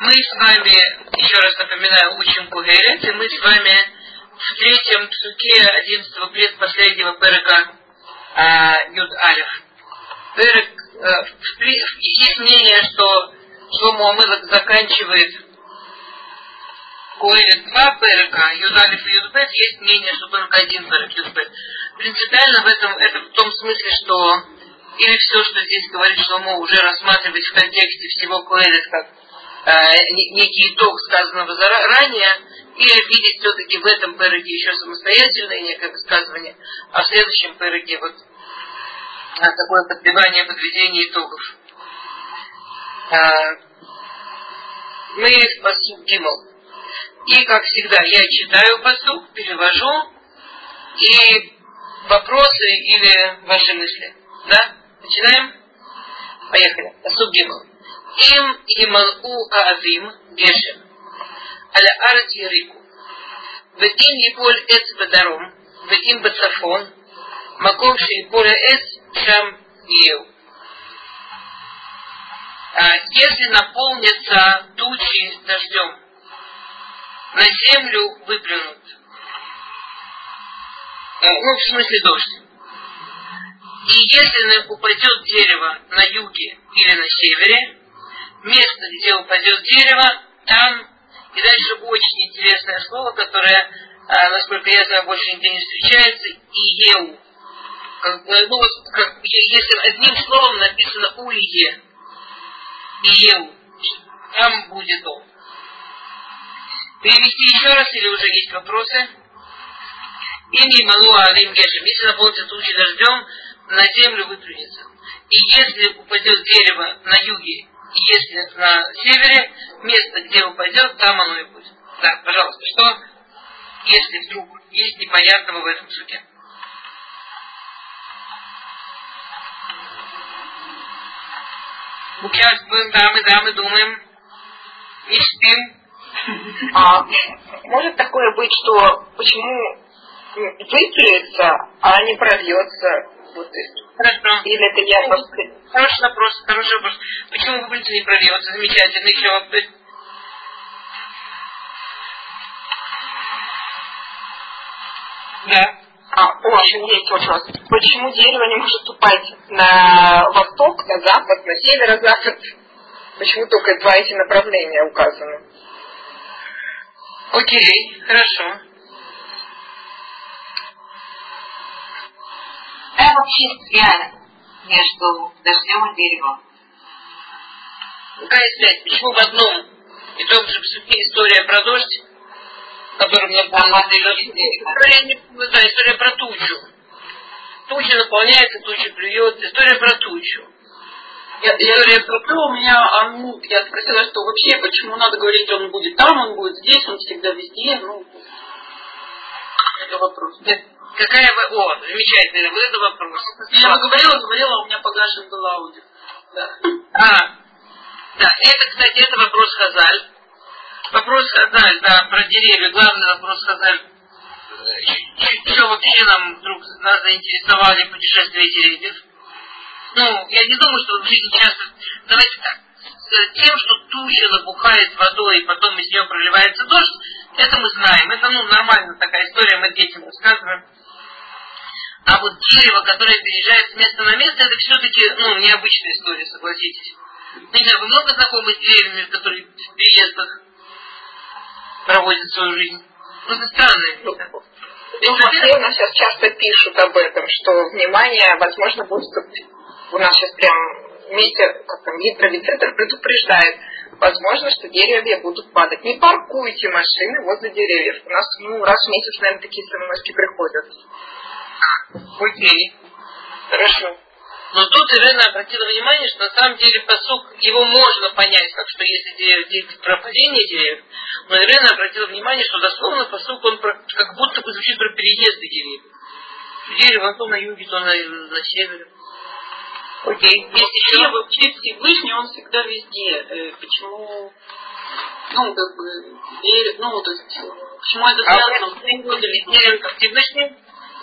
Мы с вами, еще раз напоминаю, учим Кугерет, и мы с вами в третьем псуке 11 предпоследнего перека а, Юд Алиф. Перек, а, в, есть мнение, что Шломо Амелах заканчивает Коэлет два перека, Юд Алиф и Юд Бет, есть мнение, что только один перек Юд Бет. Принципиально в этом, это в том смысле, что или все, что здесь говорит Шломо, уже рассматривать в контексте всего Коэлет как Э, некий итог сказанного ранее, или видеть все-таки в этом пэроге еще самостоятельное некое высказывание, а в следующем пэроге вот а, такое подбивание, подведение итогов. А, мы в Гимл. И, как всегда, я читаю посуд, перевожу, и вопросы или ваши мысли. Да? Начинаем? Поехали. Посуд Гимл им ималу аавим гешем, аля арди рику. В им еболь эс бадаром, в им бацафон, маком шейболя эс шам ел. А, если наполнятся тучи дождем, на землю выплюнут. Э, ну, в смысле дождь. И если упадет дерево на юге или на севере, место, где упадет дерево, там, и дальше очень интересное слово, которое, а, насколько я знаю, больше нигде не встречается, иеу. Как, ну, вот, как, если одним словом написано улие, иеу, там будет он. Перевести еще раз или уже есть вопросы? Ими малуа алим гешем. Если наполнится тучи дождем, на землю выплюнется. И если упадет дерево на юге если на севере, место, где упадет, там оно и будет. Да, пожалуйста, что, если вдруг есть непонятного в этом суде? Сейчас мы, да, мы, да, мы думаем, не спим. А, может такое быть, что почему выстроится, а не прольется? Вот, Хорошо. Или это я просто Хороший вопрос, хороший вопрос. Почему выпрыгнуть не прольется? Замечательно. Еще вопрос. Да. А, о, есть вопрос. Почему дерево не может упасть на восток, на запад, на северо-запад? Почему только два эти направления указаны? Окей, хорошо. Вообще связь между дождем и деревом. Какая связь? Почему в одном и том же псуке история про дождь, который мне да, история, да, история про тучу. Туча наполняется, туча плюет. История про тучу. Я, история я про у меня, а, ну, я спросила, что вообще, почему надо говорить, он будет там, он будет здесь, он всегда везде, ну, это вопрос. Нет, Какая вы... О, замечательно, это вопрос. Я говорила, говорила, у меня погашен был аудио. Да. А, да, это, кстати, это вопрос Хазаль. Вопрос Хазаль, да, про деревья. Главный вопрос Хазаль. Что вообще нам вдруг нас заинтересовали путешествия деревьев? Ну, я не думаю, что в жизни часто... Давайте так. Тем, что туча набухает водой, и потом из нее проливается дождь, это мы знаем. Это, ну, нормально такая история, мы детям рассказываем. А вот дерево, которое переезжает с места на место, это все-таки ну, необычная история, согласитесь. Ну, не знаю, вы много знакомы с деревьями, которые в переездах проводят свою жизнь? Ну, это странно. Ну, в Москве у нас сейчас часто пишут об этом, что внимание, возможно, будет... У нас сейчас прям вместе, как там, гидровицентр предупреждает, возможно, что деревья будут падать. Не паркуйте машины возле деревьев. У нас ну, раз в месяц, наверное, такие смс приходят. Окей. Хорошо. Но тут Ирена обратила внимание, что на самом деле посук, его можно понять, как что если деревья, про падение деревьев, но Ирена обратила внимание, что дословно посук, он про, как будто бы звучит про переезды деревьев. Дерево то на юге, то на, на севере. Окей. Есть еще вообще Всевышний, он всегда везде. Э, почему, ну, как бы, верит, ну, то есть, почему это связано? А вы везде, как Всевышний?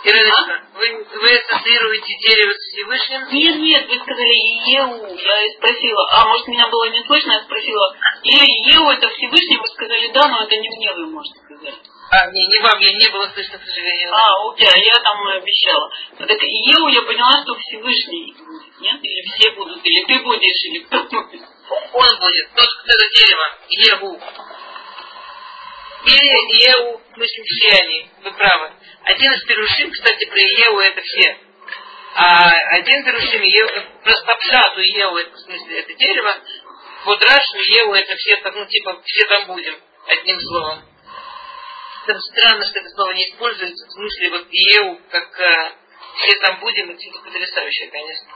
Ирина, вы, вы ассоциируете дерево с Всевышним? Нет, нет, вы сказали Еу. Я спросила, а может меня было не слышно, я спросила, или Еу это Всевышний, вы сказали да, но это не мне вы можете сказать. А, не, не вам, я не было слышно, к сожалению. А, окей, а я там обещала. Так Еу я поняла, что Всевышний будет, нет? Или все будут, или ты будешь, или кто будет. Он будет, тот, кто это дерево, Еву. Или Еву, в смысле все они, вы правы. Один из перушим, кстати, про Еву это все. А один перушим, Еву, просто пшату Еву, это, в смысле, это дерево. Рашу Еву это все, ну типа, все там будем, одним словом. Там странно, что это слово не используется, в смысле вот Еву, как э, все там будем, это потрясающе, конечно.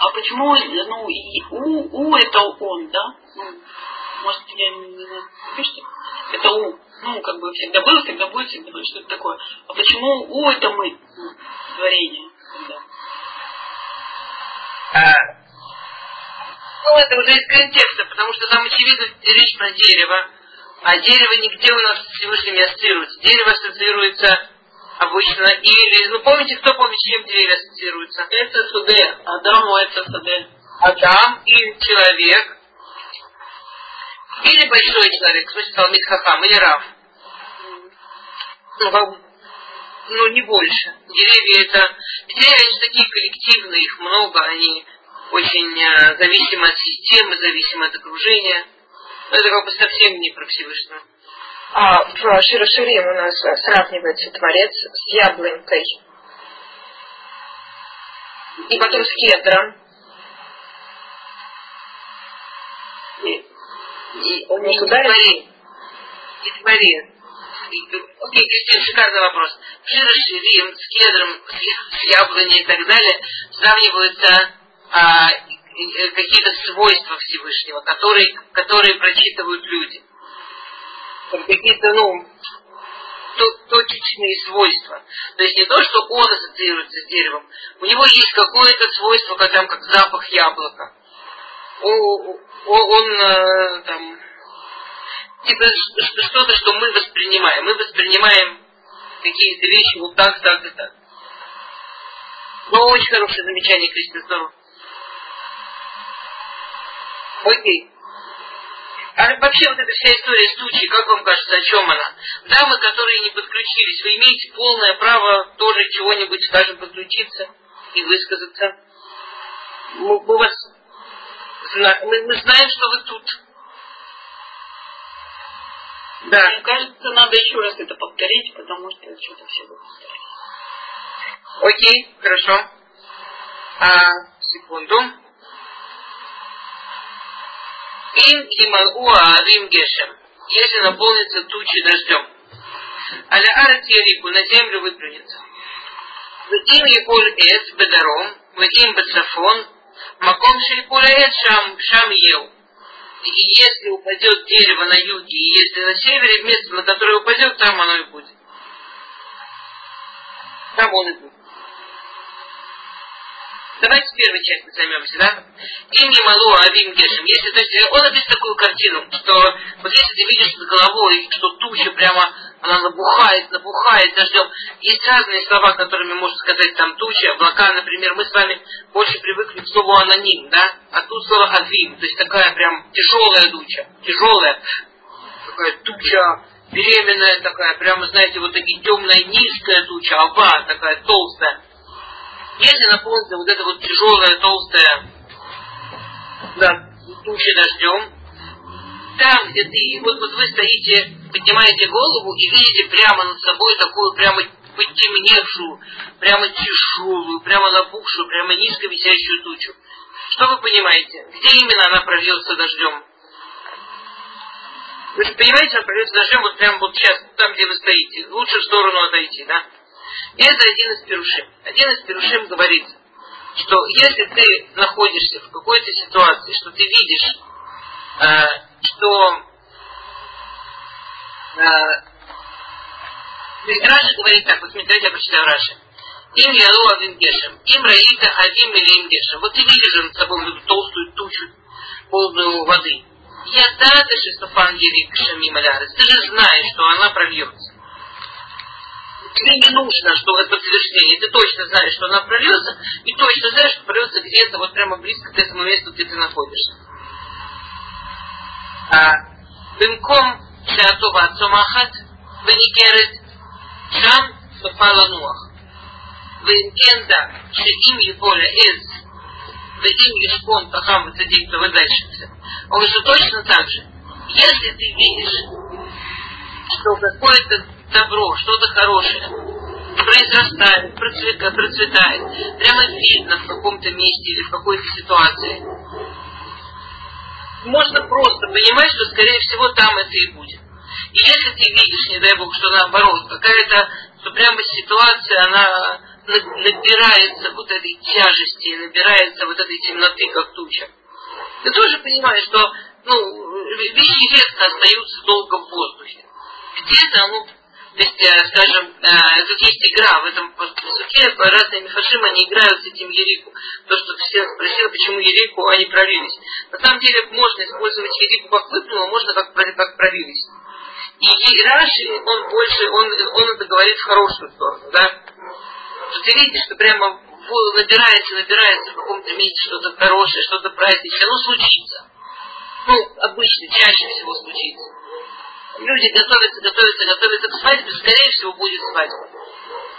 А почему, ну, и у, у это он, да? Может, я не знаю, пишите? Это у. Ну, как бы всегда было, всегда будет, всегда будет, что это такое. А почему у это мы? Творение. Да. А, ну, это уже из контекста, потому что там, очевидно, речь про дерево. А дерево нигде у нас с Всевышним не ассоциируется. Дерево ассоциируется обычно или... Ну, помните, кто помнит, с чем деревья ассоциируются? Это суде. Адаму это суде. Адам и человек. Или большой человек, в смысле Талмит Хахам, или Рав. Ну, ну, не больше. Деревья это... Деревья, они же такие коллективные, их много, они очень э, зависимы от системы, зависимы от окружения. Но это как бы совсем не про Всевышнего. А в Широширим у нас сравнивается Творец с яблонькой. И потом с кедром. И, Он не туда твори. И твори. Окей, Кристина, шикарный вопрос. Широширим с кедром, с, яблоней и так далее сравниваются а, и какие-то свойства Всевышнего, которые, которые прочитывают люди. Там Какие-то, ну, то- точечные свойства. То есть не то, что он ассоциируется с деревом. У него есть какое-то свойство, как, там, как запах яблока. Он, э, там, типа что-то, что мы воспринимаем. Мы воспринимаем какие-то вещи вот так, так и так. Ну, очень хорошее замечание, Кристина, здорово. Окей. А вообще вот эта вся история с тучей, как вам кажется, о чем она? Дамы, которые не подключились, вы имеете полное право тоже чего-нибудь, скажем, подключиться и высказаться. Мы, мы вас мы, мы знаем, что вы тут. Да. Мне кажется, надо еще раз это повторить, потому что что-то все будет повторять. Окей, хорошо. А, секунду. Им ималу арим гешем. Если наполнится тучи дождем. Аля арат ярику на землю выплюнется. В им якуль эц бедаром, в им бецафон, маком эц шам, шам ел. И если упадет дерево на юге, и если на севере, место, на которое упадет, там оно и будет. Там он и будет. Давайте первой части займемся, да? Им не малу авим гешем. Если, то есть, он описывает такую картину, что вот если ты видишь над головой, что туча прямо, она набухает, набухает дождем. Есть разные слова, которыми можно сказать там туча, облака, например. Мы с вами больше привыкли к слову аноним, да? А тут слово авим, то есть такая прям тяжелая туча, тяжелая, такая туча, беременная такая, прямо, знаете, вот такие темная низкая туча, ава такая толстая. Если наполнится вот эта вот тяжелая, толстая да, туча дождем, там, где ты, вот, вот вы стоите, поднимаете голову и видите прямо над собой такую прямо потемневшую, прямо тяжелую, прямо набухшую, прямо низко висящую тучу. Что вы понимаете? Где именно она прольется дождем? Вы же понимаете, она прольется дождем вот прямо вот сейчас, там, где вы стоите. Лучше в сторону отойти, да? Это один из перушим. Один из перушим говорит, что если ты находишься в какой-то ситуации, что ты видишь, э, что э, Раши говорит так, вот смотрите, я прочитаю Раши. Им ялу гешем, им раита авим или им гешем. Вот ты видишь над собой эту толстую тучу, полную воды. Я дата шестофан ерик шамим. Ты же знаешь, что она прольется тебе не нужно, что это подтверждение. Ты точно знаешь, что она прольется, и точно знаешь, что прольется где-то вот прямо близко к этому месту, где ты находишься. А, Бенком Шатова Цумахат Бенигерет Шам Сапала Нуах. Венкенда Шеим Еболя Эз Вегим Ешкон Пахам Вацадим Тава Дальше. Он что а точно так же. Если ты видишь, что какое-то добро, что-то хорошее произрастает, процветает, прямо видно в каком-то месте или в какой-то ситуации, можно просто понимать, что, скорее всего, там это и будет. И если ты видишь, не дай бог, что наоборот, какая-то, что прямо ситуация, она набирается вот этой тяжести, набирается вот этой темноты, как туча. Ты тоже понимаешь, что ну, вещи редко остаются долго в воздухе. Где-то, ну, то есть, э, скажем, э, тут есть игра в этом посуке, разные мифашим, они играют с этим Ерику. То, что все спросили, почему Ерику они провились. На самом деле можно использовать Ерику как выплюнуло, можно как, как провились. И Раши, он больше, он, он это говорит в хорошую сторону, да. Что ты видишь, что прямо набирается, набирается в каком-то месте что-то хорошее, что-то праздничное, оно случится. Ну, обычно, чаще всего случится люди готовятся, готовятся, готовятся к свадьбе, скорее всего будет свадьба.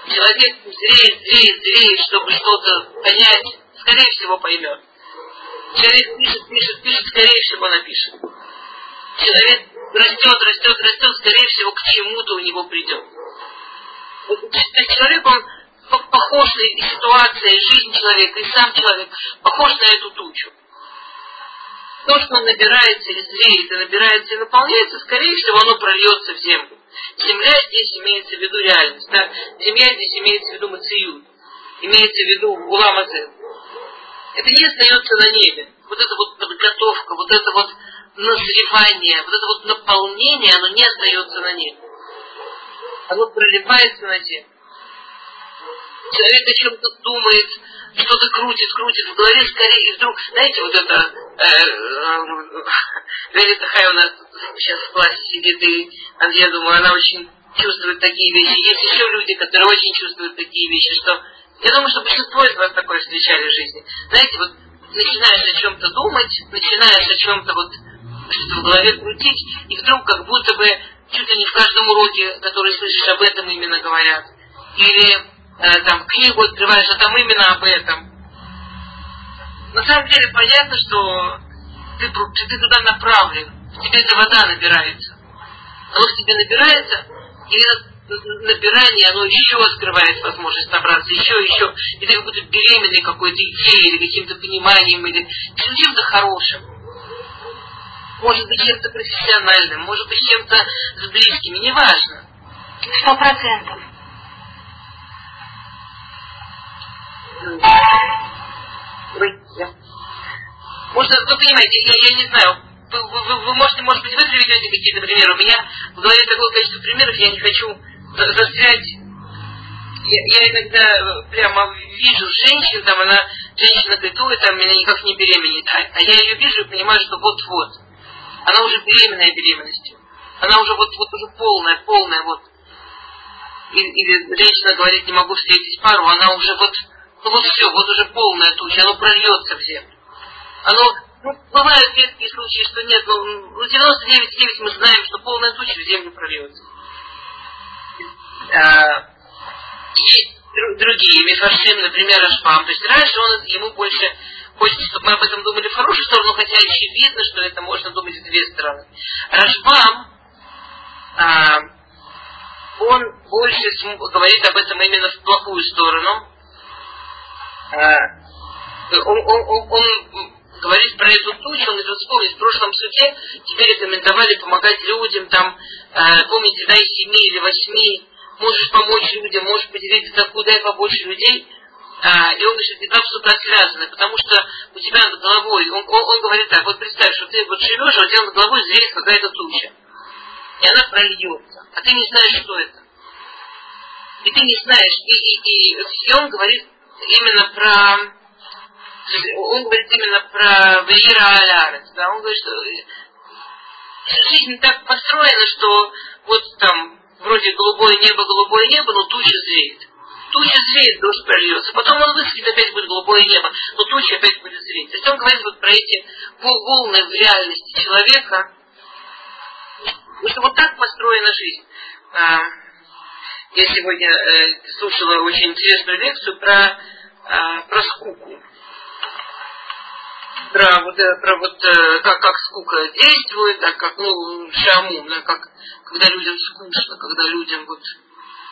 Человек зреет, зреет, зреет, чтобы что-то понять, скорее всего поймет. Человек пишет, пишет, пишет, скорее всего напишет. Человек растет, растет, растет, скорее всего к чему-то у него придет. Есть человек, он похож на ситуация, жизнь человека, и сам человек похож на эту тучу то, что набирается и зреет, и набирается и наполняется, скорее всего, оно прольется в землю. Земля здесь имеется в виду реальность. Да? Земля здесь имеется в виду мациют. Имеется в виду уламазен. Это не остается на небе. Вот эта вот подготовка, вот это вот назревание, вот это вот наполнение, оно не остается на небе. Оно пролипается на землю. Человек о чем-то думает, что-то крутит, крутит в голове, скорее, и вдруг, знаете, вот это, э, Хай у нас сейчас в классе сидит, и я думаю, она очень чувствует такие вещи. Есть еще люди, которые очень чувствуют такие вещи, что я думаю, что большинство из вас такое встречали в жизни. Знаете, вот начинаешь о чем-то думать, начинаешь о чем-то вот что-то в голове крутить, и вдруг как будто бы чуть ли не в каждом уроке, который слышишь об этом, именно говорят. Или Э, там книгу открываешь, а там именно об этом. На самом деле понятно, что ты, ты туда направлен, в тебе эта вода набирается. Оно в тебе набирается, и набирание, оно еще открывает возможность набраться, еще, еще, и ты как будто беременный какой-то идеей, или каким-то пониманием, или чем-то хорошим. Может быть, чем-то профессиональным, может быть, чем-то с близкими, неважно. Сто процентов. Можно, вы понимаете, я, я не знаю, вы, вы, вы можете, может быть, вы приведете какие-то примеры. У меня в голове такое количество примеров, я не хочу застрять. Я, я иногда э, прямо вижу женщин, там она, женщина говорит, там меня никак не беременеет. А, а я ее вижу и понимаю, что вот-вот. Она уже беременная беременностью. Она уже вот, вот уже полная, полная вот. Или женщина говорит, не могу встретить пару, она уже вот ну вот все, вот уже полная туча, оно прольется в землю. Оно, ну, бывают редкие случаи, что нет, но ну, 99,9 мы знаем, что полная туча в землю прольется. А, и другие, Мифаршим, например, Ашпам. То есть раньше он, ему больше хочется, чтобы мы об этом думали в хорошую сторону, хотя очевидно, что это можно думать в две стороны. Рашбам, а, он больше говорит об этом именно в плохую сторону, он, он, он, он говорит про эту тучу, он говорит, вспомнить, в прошлом суде тебе рекомендовали помогать людям, там, э, помните, дай семи или восьми, можешь помочь людям, можешь поделиться такую, дай побольше людей. А, и он говорит, два сука связаны, потому что у тебя над головой, он, он, он говорит так, вот представь, что ты вот живешь, а у тебя над головой зреет какая-то туча. И она прольется, а ты не знаешь, что это. И ты не знаешь, и, и, и, и он говорит, именно про он говорит именно про Вейра Алярец, да, он говорит, что жизнь так построена, что вот там вроде голубое небо, голубое небо, но туча зреет. Туча зреет, дождь прольется. Потом он высохнет, опять будет голубое небо, но туча опять будет зреть. То есть он говорит вот про эти волны в реальности человека. Что вот так построена жизнь. Я сегодня э, слушала очень интересную лекцию про, а, про скуку про вот, э, про вот э, как, как скука действует, да, как, ну, шаму, да, как, когда людям скучно, когда людям вот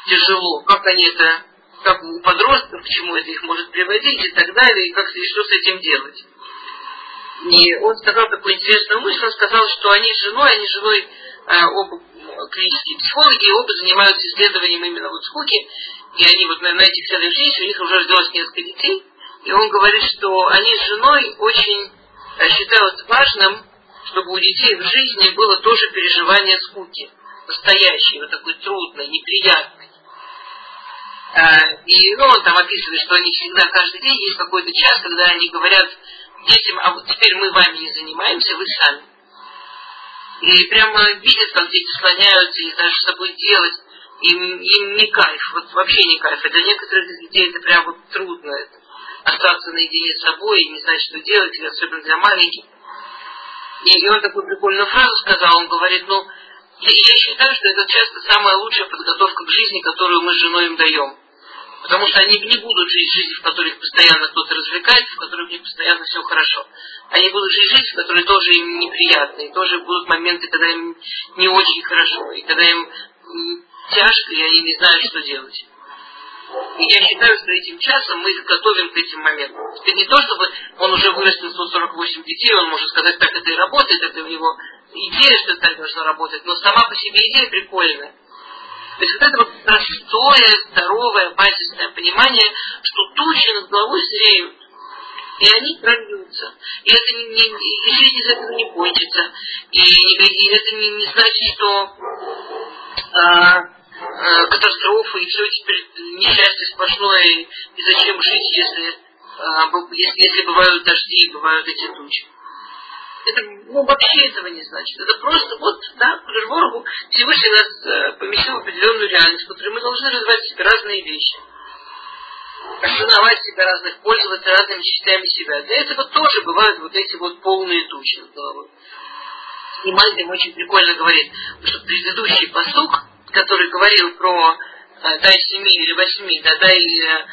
тяжело, как они это, как у подростков, к чему это их может приводить и так далее, и, как, и что с этим делать. И он сказал такую интересную мысль, он сказал, что они с женой, они с женой э, оба клинические психологи, оба занимаются исследованием именно вот скуки, и они вот на, на этих исследованиях, у них уже родилось несколько детей, и он говорит, что они с женой очень э, считают важным, чтобы у детей в жизни было тоже переживание скуки. Настоящей, вот такой трудной, неприятной. Э, и ну, он там описывает, что они всегда, каждый день есть какой-то час, когда они говорят детям, а вот теперь мы вами не занимаемся, вы сами. И прямо видят, как дети слоняются, не знают, что с собой делать. Им, им не кайф, вот вообще не кайф. И для некоторых детей это прям вот трудно. Это остаться наедине с собой и не знать, что делать, или особенно для маленьких. И, и он такую прикольную фразу сказал, он говорит, ну, я, я считаю, что это часто самая лучшая подготовка к жизни, которую мы с женой им даем. Потому что они не будут жить жизнь, в которой постоянно кто-то развлекает, в которой у них постоянно все хорошо. Они будут жить жизнь, в которой тоже им неприятно, и тоже будут моменты, когда им не очень хорошо, и когда им тяжко, и они не знают, что делать. И я считаю, что этим часом мы готовим к этим моментам. Это не то, чтобы он уже вырастил 148 детей, он может сказать, так это и работает, это у него идея, что это так должно работать, но сама по себе идея прикольная. То есть вот это простое, здоровое, базисное понимание, что тучи над головой зреют, и они прольются. И это не, не, жизнь из этого не кончится. И, и это не, не значит, что а, Э, катастрофы, и все теперь несчастье сплошное, и зачем жить, если, если, если бывают дожди и бывают эти тучи. Это ну, вообще этого не значит. Это просто вот, да, Кудышборгу Всевышний нас э, поместил в определенную реальность, в которой мы должны развивать в себе разные вещи. Осознавать себя разных, пользоваться разными частями себя. Для этого тоже бывают вот эти вот полные тучи над головой. И Мальбим очень прикольно говорит, что предыдущий посук, который говорил про э, дай семи или восьми, да, дай э,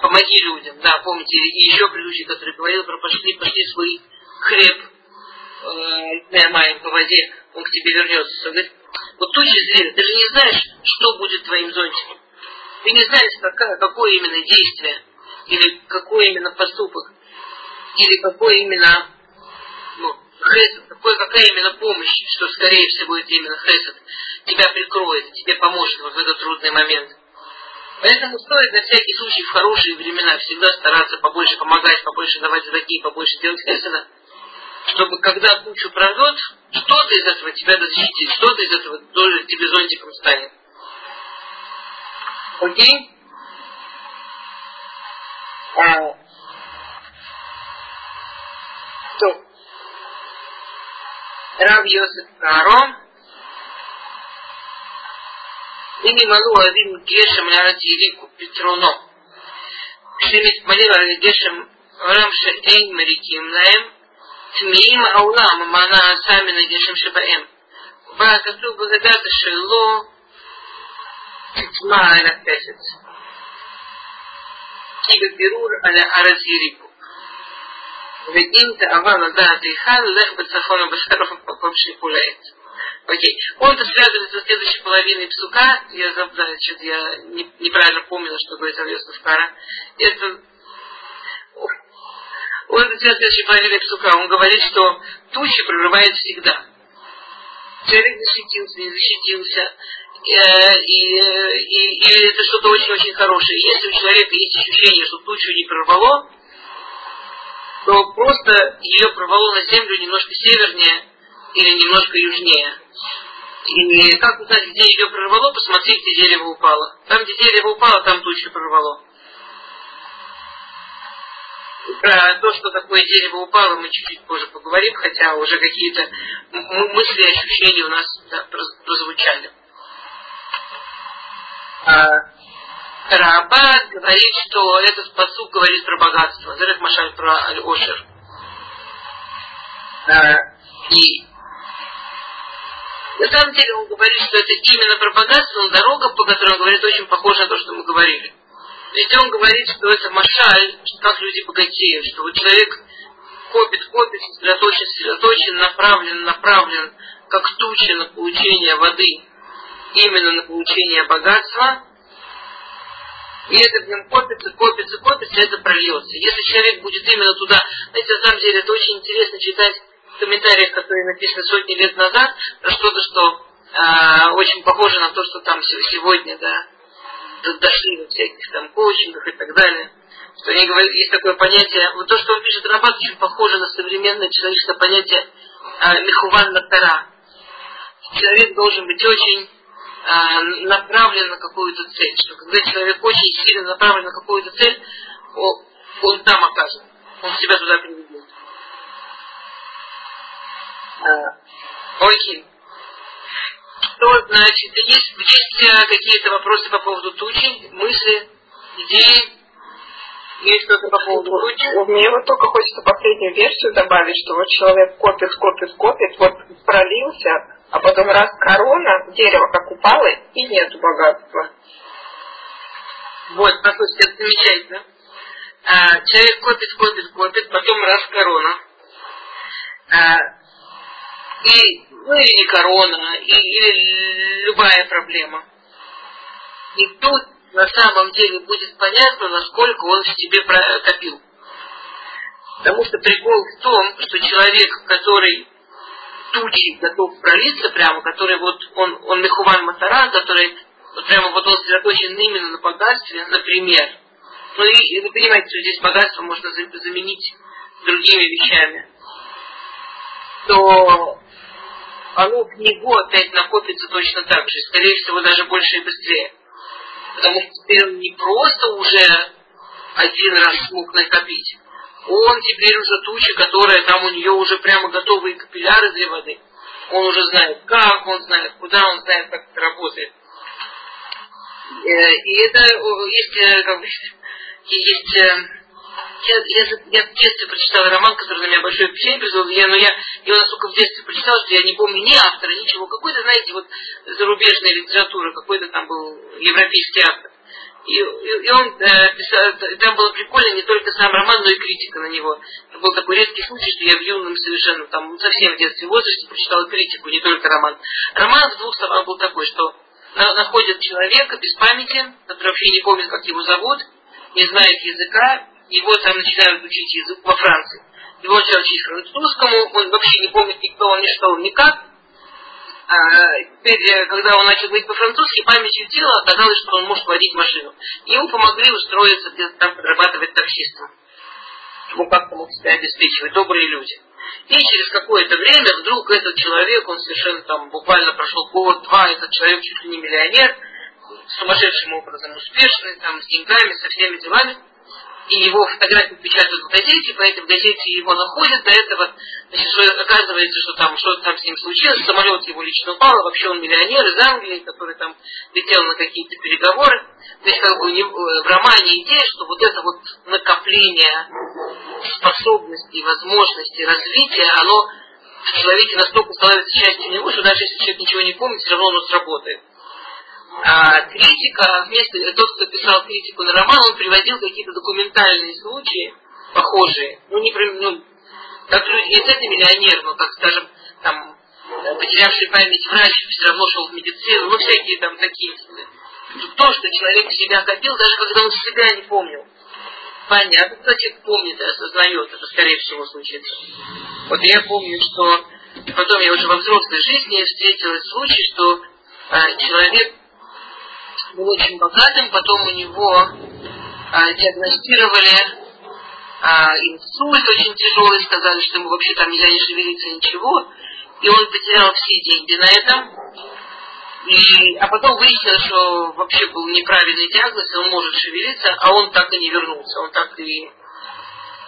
помоги людям, да, помните, и еще предыдущий, который говорил про пошли, пошли свой хлеб э, маем по воде, он к тебе вернется. Говорит, вот тучи зверя, ты же не знаешь, что будет твоим зонтиком. Ты не знаешь, какая, какое именно действие, или какой именно поступок, или какой именно ну, хесед, какой, какая именно помощь, что скорее всего это именно хесед, тебя прикроет, тебе поможет вот в этот трудный момент. Поэтому стоит на всякий случай в хорошие времена всегда стараться побольше помогать, побольше давать задаки, побольше делать хеседа, чтобы когда кучу прорвет, что-то из этого тебя защитит, что-то из этого тоже тебе зонтиком станет. Окей? А, то. Рав Йосиф Карон. Ими малу один гешем лярат елику петруно. Шемит малил гешем рамше эйн мариким лаем. העולם מה נעשה מן הגשם שבהם. וכתוב בגדת שלא תטמע על החפץ. כי בבירור על הארץ יריקו. ואם תאווה לדעת היכן, לך בצפון ובשקרוף ובפשיחו לעץ. Окей. Он это связывает со следующей половиной псука. Я забыла, что я не, неправильно помнила, что говорит Авьосов Кара. Это он это связывает с следующей половиной псука. Он говорит, что тучи прорывает всегда. Человек защитился, не защитился. Э, и, и, и это что-то очень-очень хорошее. Если у человека есть ощущение, что тучу не прорвало, то просто ее прорвало на землю немножко севернее или немножко южнее. И как узнать, где ее прорвало, посмотри, где дерево упало. Там, где дерево упало, там тучу прорвало. Про то, что такое дерево упало, мы чуть-чуть позже поговорим, хотя уже какие-то мысли и ощущения у нас да, прозвучали. А, Раба говорит, что этот посуд говорит про богатство. Зарек Машаль про Аль-Ошер. А, и на самом деле он говорит, что это именно про богатство, но дорога, по которой он говорит, очень похожа на то, что мы говорили. Ведь он говорит, что это машаль, как люди богатеют, что вот человек копит, копит, сосредоточен, сосредоточен, направлен, направлен, как тучи на получение воды, именно на получение богатства, и это в нем копится, копится, копится, это прольется. Если человек будет именно туда, знаете, на самом деле это очень интересно читать в комментариях, которые написаны сотни лет назад, про что-то, что э, очень похоже на то, что там сегодня, да, дошли во всяких там коучингах и так далее. Что они говорят, есть такое понятие, вот то, что он пишет Рабат, очень похоже на современное человеческое понятие э, Михуван Натара. Человек должен быть очень э, направлен на какую-то цель. Что когда человек очень сильно направлен на какую-то цель, он, там окажется. Он себя туда приведет. Э, окей. Что значит? Есть, есть какие-то вопросы по поводу тучи, мысли, идеи? Есть что-то по поводу тучи? Мне вот только хочется последнюю версию добавить, что вот человек копит, копит, копит, вот пролился, а потом раз корона, дерево как упало, и нету богатства. Вот, послушайте, это замечательно. А, человек копит, копит, копит, потом раз корона. А, и, ну или не корона, и, или любая проблема. И тут на самом деле будет понятно, насколько он в себе копил. Потому что прикол в том, что человек, который тучи готов пролиться прямо, который вот он, он Мехуван Матара, который вот прямо вот он сосредоточен именно на богатстве, например. Ну и, и вы понимаете, что здесь богатство можно заменить другими вещами. То оно в него опять накопится точно так же, скорее всего, даже больше и быстрее. Потому что теперь он не просто уже один раз смог накопить, он теперь уже туча, которая там у нее уже прямо готовые капилляры для воды. Он уже знает как, он знает куда, он знает, как это работает. Э, и это э, как бы, есть э, я, я, я в детстве прочитала роман, который на меня большое впечатление произвел, я, но я его настолько в детстве прочитала, что я не помню ни автора, ничего. Какой-то, знаете, вот зарубежная литература, какой-то там был европейский автор. И, и, и он э, писал, там было прикольно не только сам роман, но и критика на него. Это был такой редкий случай, что я в юном совершенно, там, совсем в детстве возрасте прочитала критику, не только роман. Роман в двух словах был такой, что находят человека без памяти, который вообще не помнит, как его зовут, не знает языка, его там начинают учить язык во Франции. Его начали учить французскому, он вообще не помнит никто, он, ни что, он никак. А, теперь, э, когда он начал говорить по-французски, памятью тела оказалось, что он может водить машину. Ему помогли устроиться где-то там подрабатывать таксистом. Ему как-то мог себя обеспечивать, добрые люди. И через какое-то время вдруг этот человек, он совершенно там буквально прошел год-два, этот человек чуть ли не миллионер, сумасшедшим образом успешный, там, с деньгами, со всеми делами и его фотографию печатают в газете, по этой газете его находят, до этого значит, оказывается, что там что-то там с ним случилось, самолет его лично упал, а вообще он миллионер из Англии, который там летел на какие-то переговоры. То есть как бы него, в романе идея, что вот это вот накопление способностей, возможностей, развития, оно в человеке настолько становится частью него, что даже если человек ничего не помнит, все равно оно сработает. А, критика, вместо тот, кто писал критику на роман, он приводил какие-то документальные случаи, похожие. Ну, не ну, как люди, если это миллионер, но, как скажем, там, потерявший память врач все равно шел в медицину, ну, всякие там такие. То, что человек себя копил, даже когда он себя не помнил. Понятно, человек помнит и осознает, это скорее всего случится. Вот я помню, что потом я уже во взрослой жизни встретила случай, что э, человек был очень богатым, потом у него а, диагностировали а, инсульт очень тяжелый, сказали, что ему вообще там нельзя не шевелиться, ничего, и он потерял все деньги на этом. И, а потом выяснилось, что вообще был неправильный диагноз, и он может шевелиться, а он так и не вернулся, он так и э,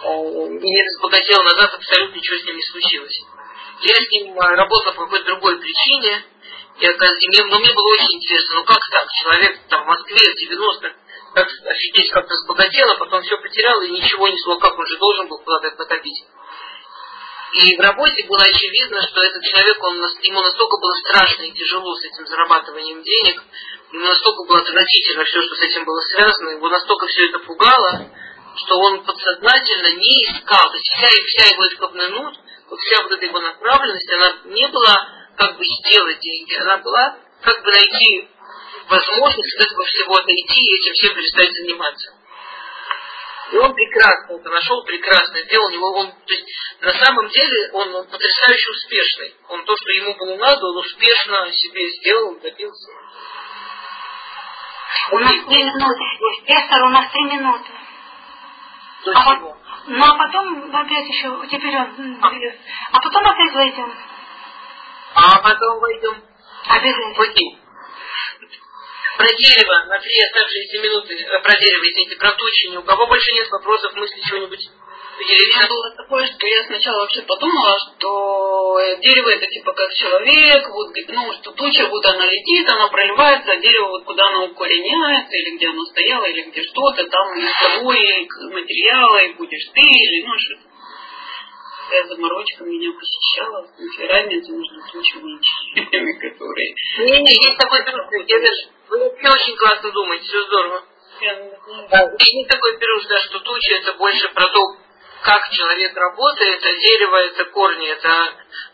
не разбогател назад, абсолютно ничего с ним не случилось. Я с ним работала по какой-то другой причине, Я, мне, но мне было очень интересно, ну как так, человек там в Москве в 90-х, как офигеть, как-то разбогател, а потом все потерял и ничего не смог, как он же должен был куда-то накопить. И в работе было очевидно, что этот человек, он, ему настолько было страшно и тяжело с этим зарабатыванием денег, ему настолько было отвратительно все, что с этим было связано, его настолько все это пугало, что он подсознательно не искал. То есть вся, вся его ископнанут, вот вся вот эта его направленность, она не была как бы сделать деньги, она была как бы найти возможность от этого всего отойти и этим всем перестать заниматься. И он прекрасно это нашел, прекрасно сделал. Него он, то есть, на самом деле он, он потрясающе успешный. Он то, что ему было надо, он успешно себе сделал, добился. У нас три минуты. Эстер, у нас три минуты. До а чего? Ну а потом опять еще, теперь он а потом опять войдем. А потом войдем. Обязательно. Окей. Про дерево, на три оставшиеся минуты, э, про дерево, извините, про тучи. Ни у кого больше нет вопросов, мыслей, чего-нибудь? У меня было такое, что я сначала вообще подумала, что дерево это типа как человек, вот, ну, что туча, вот она летит, она проливается, а дерево вот куда оно укореняется, или где оно стояло, или где что-то, там и с тобой материала, и будешь ты, или ну что такая заморочка меня посещала. Разница между тучами и деревьями, которые... Не, не, есть такой пируш. Вы вообще очень классно думаете, все здорово. Есть такой пируш, да, что туча это больше про то, как человек работает, а дерево это корни, это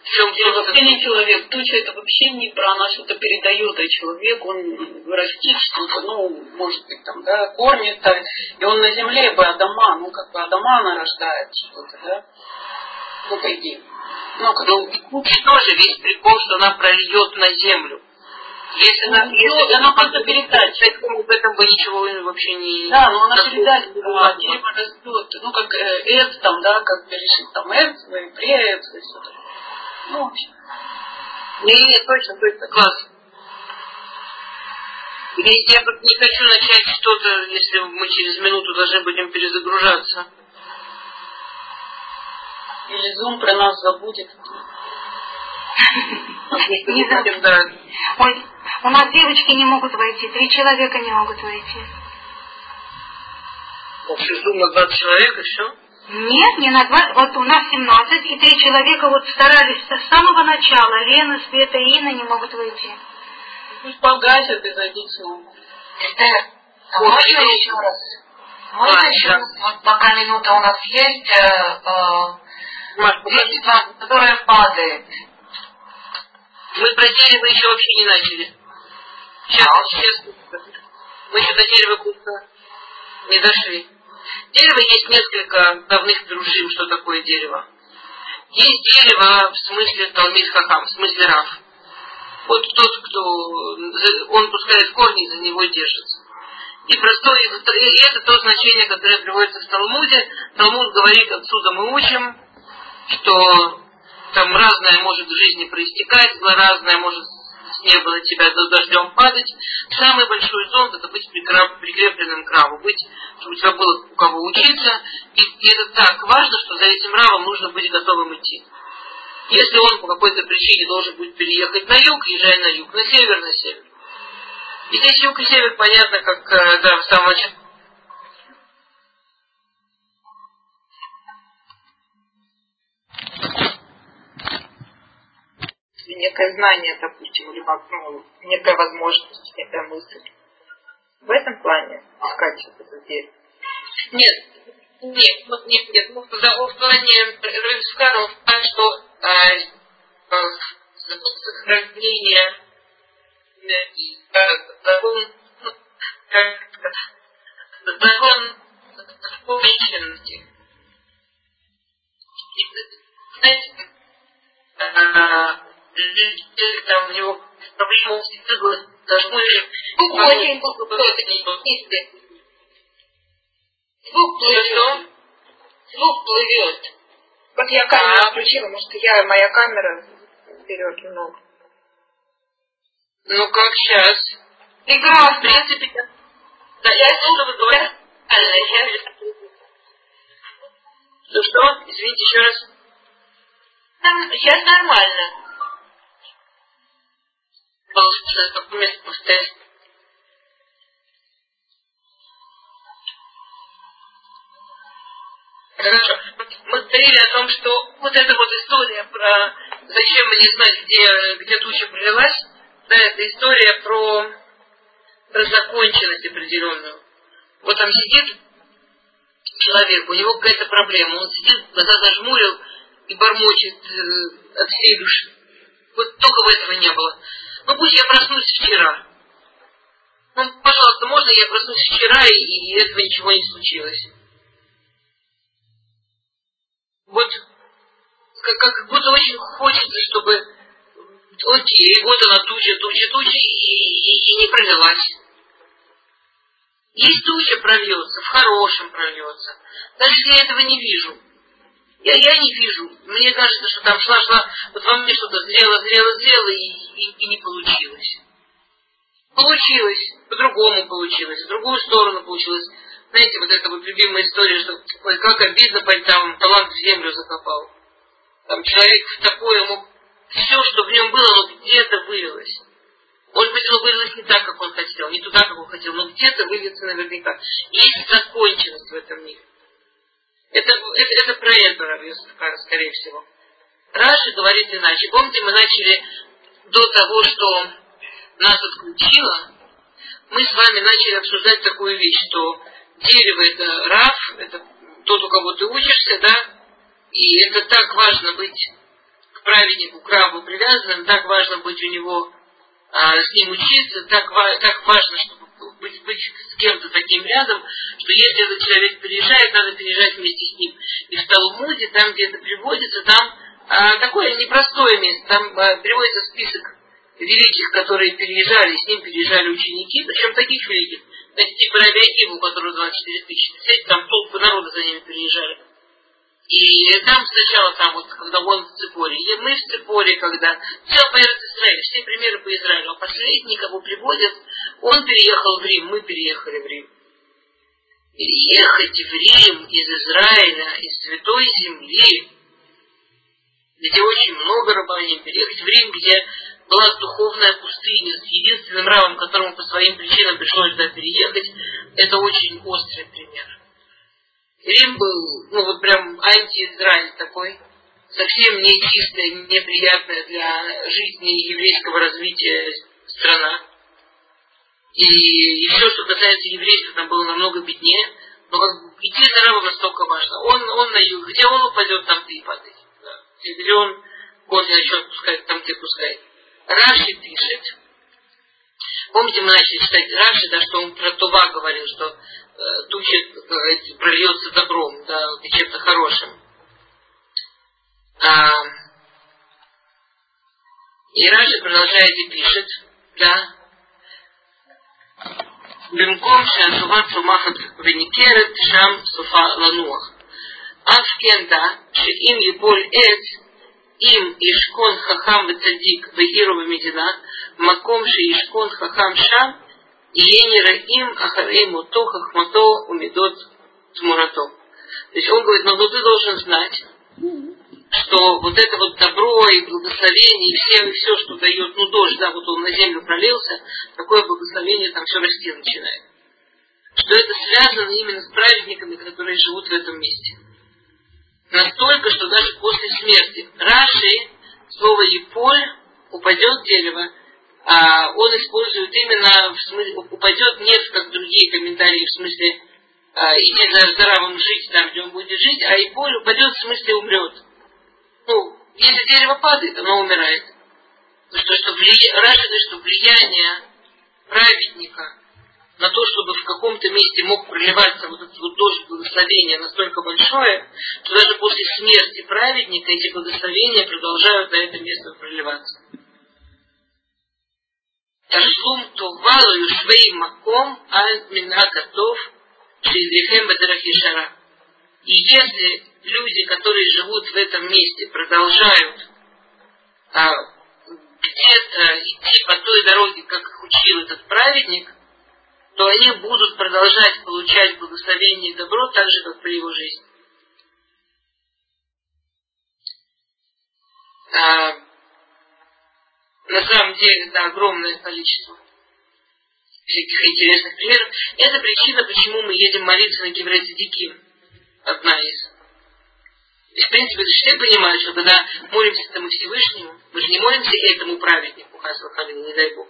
в чем Дерево вообще не человек, туча это вообще не про она что-то передает, а человек, он растит что-то, ну, может быть, там, да, корни ставит, и он на земле бы Адама, ну, как бы Адама она рождает что-то, да, ну, по идее. Ну, когда куча тоже весь прикол, что она прольет на землю. Если она, ну, если она просто передать. Поэтому в этом бы ничего вообще не... Да, но она передать, а, дерево растет. Ну, как э, эц там, да, как перешить там эц, и преэц, и все такое. Ну, в общем. Не, точно, точно, класс. Я не хочу начать что-то, если мы через минуту должны будем перезагружаться. Или Zoom про нас забудет. Не забудем, да. Ой, у нас девочки не могут войти, три человека не могут войти. Общий Zoom на 20 человек и все? Нет, не на 20. Вот у нас 17, и три человека вот старались с самого начала. Лена, Света и Инна не могут войти. Пусть погасят и зайдут снова. Эстер, а можно еще раз? Можно а, еще раз? Вот пока минута у нас есть, э, э, Действие, которое падает. Мы про дерево еще вообще не начали. Сейчас, а. сейчас. Мы еще до дерева просто не дошли. Дерево есть несколько давных дружим, что такое дерево. Есть дерево в смысле Талмит Хахам, в смысле Раф. Вот тот, кто, он пускает корни, за него держится. И простой, и это то значение, которое приводится в Талмуде. Талмуд говорит, отсюда мы учим, что там разное может в жизни проистекать, разное может с неба на тебя дождем падать. Самый большой зонт это быть прикрепленным к раву, быть, чтобы у тебя было у кого учиться. И, и это так важно, что за этим равом нужно быть готовым идти. Если он по какой-то причине должен будет переехать на юг, езжай на юг, на север, на север. И здесь юг и север понятно, как э, да, в самом начале некое знание, допустим, или ну, некая возможность, некая мысль. В этом плане искать эту дверь. Нет, нет, вот нет, нет, ну, в плане Равискана, в плане, что а, сохранение закон, закон законности. Там у него проблема всегда зажмурили. Звук очень. Звук плывет. Звук плывет. Вот я камеру а. включила, может, я, моя камера вперед немного. Ну, как сейчас? Прекрасно. В принципе, да, я слушаю, вы говорите. Ну что? Извините еще раз. Сейчас нормально. Место повторять? Хорошо. Мы говорили о том, что вот эта вот история про зачем мы не знать, где, где туча пролилась, да, это история про, про законченность определенную. Вот там сидит человек, у него какая-то проблема, он сидит, глаза зажмурил и бормочет э, от всей души. Вот только бы этого не было. Ну пусть я проснусь вчера. Ну, пожалуйста, можно я проснусь вчера, и, и этого ничего не случилось. Вот как, как будто очень хочется, чтобы окей, вот она туча, туча, туча, и, и, и не пролилась. Есть туча прольется, в хорошем прольется. Даже я этого не вижу. Я, я не вижу. Мне кажется, что там шла-шла, вот во мне что-то зрело, зрело, зрело, и, и, и не получилось. Получилось, по-другому получилось, в другую сторону получилось. Знаете, вот эта вот любимая история, что ой, как обидно, там талант в землю закопал. Там человек в такое мог все, что в нем было, оно где-то вылилось. Может быть, оно вылилось не так, как он хотел, не туда, как он хотел, но где-то выльется наверняка. Есть законченность в этом мире. Это, это, это про это Равьюсафара, скорее всего. Раши говорит иначе. Помните, мы начали до того, что нас отключило, мы с вами начали обсуждать такую вещь, что дерево это Раф, это тот, у кого ты учишься, да, и это так важно быть к праведнику, к Раву привязанным, так важно быть у него, а, с ним учиться, так, так важно, чтобы быть, быть с кем-то таким рядом, что если этот человек переезжает, надо переезжать вместе с ним. И в Талмуде, там, где это приводится, там а, такое непростое место, там а, приводится список великих, которые переезжали, с ним переезжали ученики, причем таких великих, знаете, типа Раби у которого 24 тысячи, представляете, там толпы народа за ними переезжали. И там сначала, там вот, когда он в Ципоре, и мы в Ципоре, когда все по Израилю, все примеры по Израилю, а последний, кого приводят, он переехал в Рим, мы переехали в Рим. Переехать в Рим из Израиля, из Святой Земли, где очень много рабаней, переехать в Рим, где была духовная пустыня с единственным равом, которому по своим причинам пришлось туда переехать, это очень острый пример. Рим был, ну вот прям анти-Израиль такой, совсем не чистая, неприятная для жизни еврейского развития страна. И, и все, что касается еврейства, там было намного беднее. Но как идти за рабом настолько важно. Он, он на юг, где он упадет, там ты и падай. Да. Где он кофе начнет пускать, там ты пускай. Раши пишет, помните, мы начали читать Раши, да, что он про Това говорил, что э, туча э, прольется добром, да, и чем-то хорошим. А, и Раши продолжает и пишет, да, במקום שהחווה צומחת וניכרת, שם סופה לנוח. אף כן דע שאם יבול עץ, אם ישכון חכם וצדיק בעיר ובמדינה, מקום שישכון חכם שם, יהיה נראים אחרי мото хахмато умидот тмурато. То есть он говорит, но ну, ты должен знать, что вот это вот добро и благословение, и все, все, что дает, ну дождь, да, вот он на землю пролился, такое благословение там все расти начинает. Что это связано именно с праведниками, которые живут в этом месте. Настолько, что даже после смерти. Раши, слово «еполь», упадет дерево, а он использует именно в смысле, упадет не как другие комментарии, в смысле а, иди за здоровым жить там, где он будет жить, а и поле упадет, в смысле умрет. Ну, если дерево падает, оно умирает. Что, что влия... Раши говорит, что влияние праведника на то, чтобы в каком-то месте мог проливаться вот этот вот дождь благословения настолько большое, что даже после смерти праведника эти благословения продолжают на это место проливаться. Ташлум тувалу юшвей маком аль минакатов шейдрихем бадарахишара. И если люди, которые живут в этом месте, продолжают а, где-то идти по той дороге, как их учил этот праведник, то они будут продолжать получать благословение и добро так же, как при его жизни. А, на самом деле, да, огромное количество всяких интересных примеров. Это причина, почему мы едем молиться на Диким. Одна из. И, в принципе, все понимают, что когда молимся этому Всевышнему, мы же не молимся этому праведнику, Хасвахалину, не дай Бог.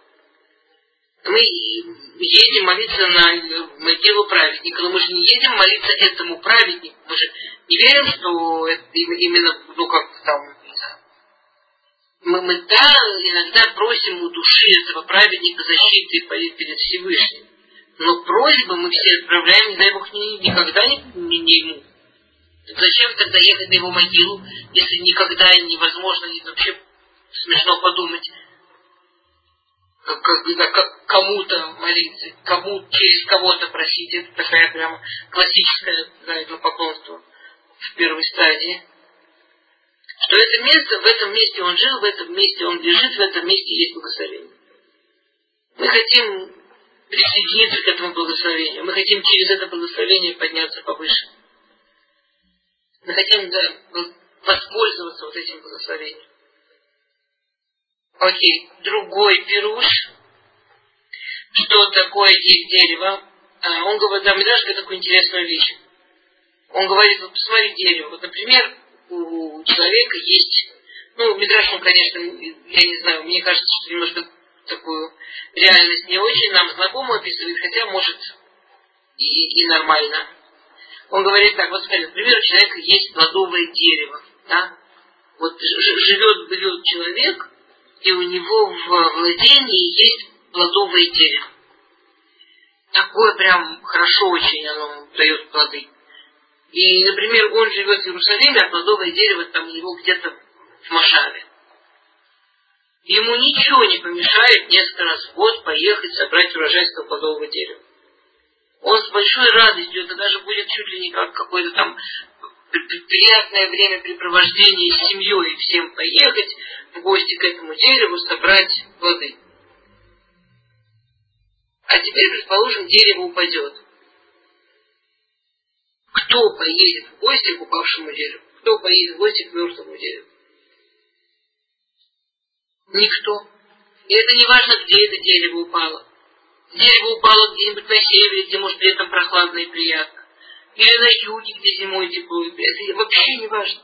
Мы едем молиться на могилу праведника, но мы же не едем молиться этому праведнику. Мы же не верим, что это именно, ну как там, мы, мы да, иногда просим у души этого праведника защиты перед Всевышним. Но просьбы мы все отправляем, не дай Бог, никогда не, не, не ему. Зачем тогда ехать на его могилу, если никогда невозможно, и вообще смешно подумать, как, как, как кому-то молиться, кому через кого-то просить. Это такая прямо классическая да, это поклонство в первой стадии. Что это место, в этом месте он жил, в этом месте он лежит, в этом месте есть благословение. Мы хотим присоединиться к этому благословению. Мы хотим через это благословение подняться повыше. Мы хотим да, воспользоваться вот этим благословением. Окей, другой пируш. Что такое дерево? А, он говорит, да, Мидраш говорит такую интересную вещь. Он говорит, вот посмотри дерево. Вот, например, у человека есть, ну, Мидраш, он, конечно, я не знаю, мне кажется, что немножко такую реальность не очень нам знакомую описывает, хотя может и, и нормально. Он говорит так, вот смотри, например, у человека есть плодовое дерево, да? Вот живет, живет человек, и у него в владении есть плодовое дерево. Такое прям хорошо очень оно дает плоды. И, например, он живет в Иерусалиме, а плодовое дерево там у него где-то в Машаве. Ему ничего не помешает несколько раз в год поехать собрать урожай с плодового дерева. Он с большой радостью, это даже будет чуть ли не как какое-то там приятное времяпрепровождение с семьей, всем поехать в гости к этому дереву, собрать плоды. А теперь, предположим, дерево упадет. Кто поедет в гости к упавшему дереву? Кто поедет в гости к мертвому дереву? Никто. И это не важно, где это дерево упало. Дерево упало где-нибудь на севере, где может летом прохладно и приятно. Или на юге, где зимой тепло и приятно. Это вообще не важно.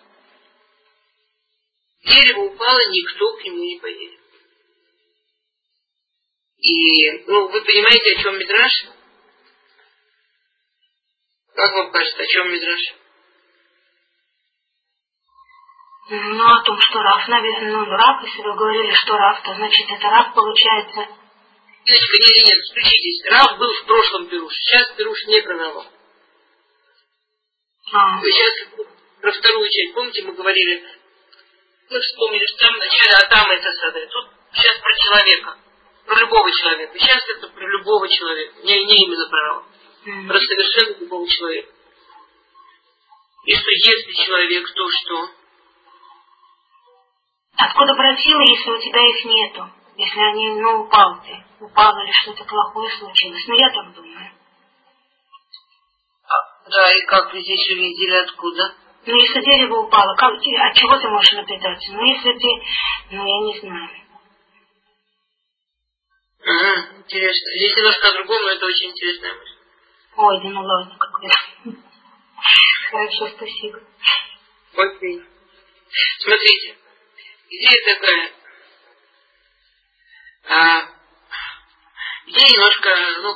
Дерево упало, никто к нему не поедет. И, ну, вы понимаете, о чем Мидраш? Как вам кажется, о чем Мидраш? Ну, о том, что Раф, наверное, ну, Раф, если вы говорили, что Раф, то значит это Раф получается. Иночка, нет, нет, включитесь. Раф был в прошлом Перуш, сейчас Перуш не про Рава. А. Сейчас про вторую часть, помните, мы говорили, мы вспомнили в самом начале Адама и Тасады. Тут сейчас про человека, про любого человека. Сейчас это про любого человека, не, не именно про Рава. Про совершенно любого человека. И что если человек, то что? Откуда брать силы, если у тебя их нету? Если они, ну, упал ты. Упал или что-то плохое случилось. Ну, я так думаю. А, да, и как вы здесь увидели, откуда? Ну, если дерево упало, как, от чего ты можешь напитаться? Ну, если ты, ну, я не знаю. Ага, интересно. Здесь немножко о другом, но это очень интересная мысль. Ой, да ну ладно, какой. Хорошо, спасибо. Окей. Смотрите, идея такая. А, идея немножко, ну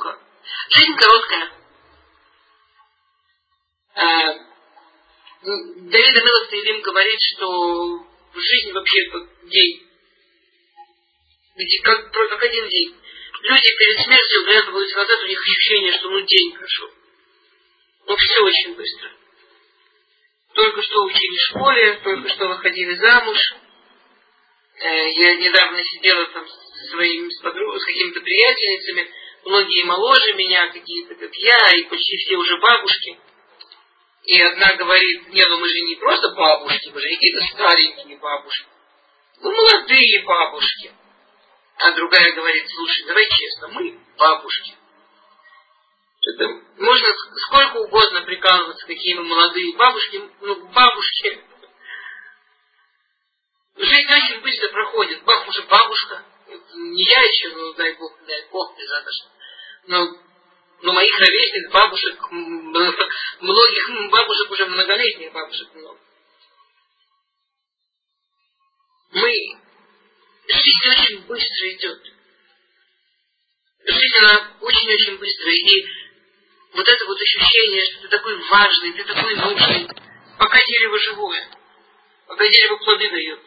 жизнь короткая. А, Давид Амилов говорит, что жизнь вообще как день. Как, как один день. Люди перед смертью оглядываются назад, у них ощущение, что ну день прошел. Ну все очень быстро. Только что учили в школе, только что выходили замуж, Э, я недавно сидела там со своими, с, подруг, с какими-то приятельницами, многие моложе меня, какие-то как я, и почти все уже бабушки. И одна говорит, не, ну мы же не просто бабушки, мы же какие-то старенькие бабушки. Мы молодые бабушки. А другая говорит, слушай, давай честно, мы бабушки. Это можно сколько угодно прикалываться, какие мы молодые бабушки, ну бабушки Жизнь очень быстро проходит. Бах, уже бабушка. Не я еще, ну, дай Бог, дай Бог, без но, но моих ровесниц, бабушек, многих бабушек, уже многолетних бабушек много. Мы, жизнь очень быстро идет. Жизнь, она очень-очень быстро. И вот это вот ощущение, что ты такой важный, ты такой нужный, пока дерево живое, пока дерево плоды дает.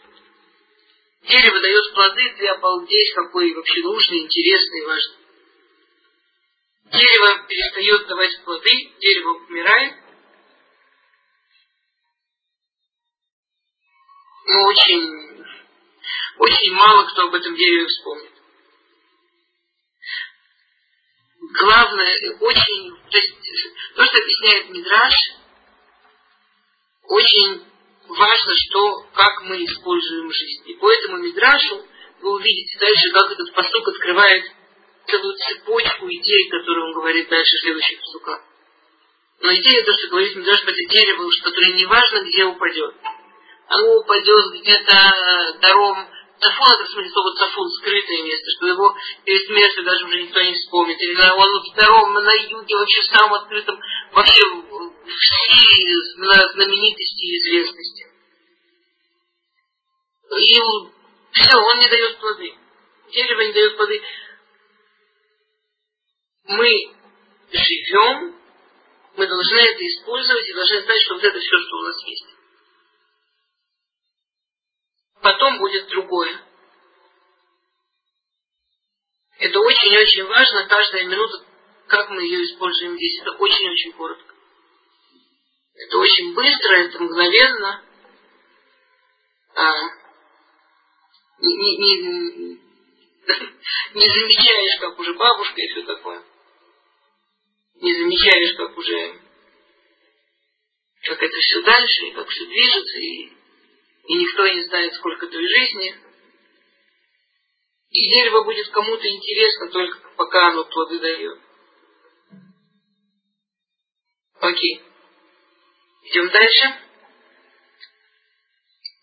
Дерево дает плоды, ты обалдеть, какой вообще нужный, интересный, важный. Дерево перестает давать плоды, дерево умирает. Но очень, очень мало кто об этом дереве вспомнит. Главное, очень, то есть, то, что объясняет Мидраш, очень важно, что, как мы используем жизнь. И по этому Мидрашу вы увидите дальше, как этот посук открывает целую цепочку идей, которые он говорит дальше следующих псуках. Но идея то, что говорит Мидраш это дерево, которое не важно, где упадет. Оно упадет где-то даром Цафон это в смысле слово цафун, скрытое место, что его перед смертью даже уже никто не вспомнит. Или на, он втором, на юге, вообще в самом открытом, вообще в Сирии на знаменитости и известности. И все, он не дает плоды. Дерево не дает плоды. Мы живем, мы должны это использовать и должны знать, что вот это все, что у нас есть потом будет другое. Это очень-очень важно, каждая минута, как мы ее используем здесь. Это очень-очень коротко. Это очень быстро, это мгновенно. А, не, не, не, не замечаешь, как уже бабушка и все такое. Не замечаешь, как уже как это все дальше, и как все движется, и и никто не знает, сколько той жизни. И дерево будет кому-то интересно только пока оно плоды дает. Окей. Идем дальше.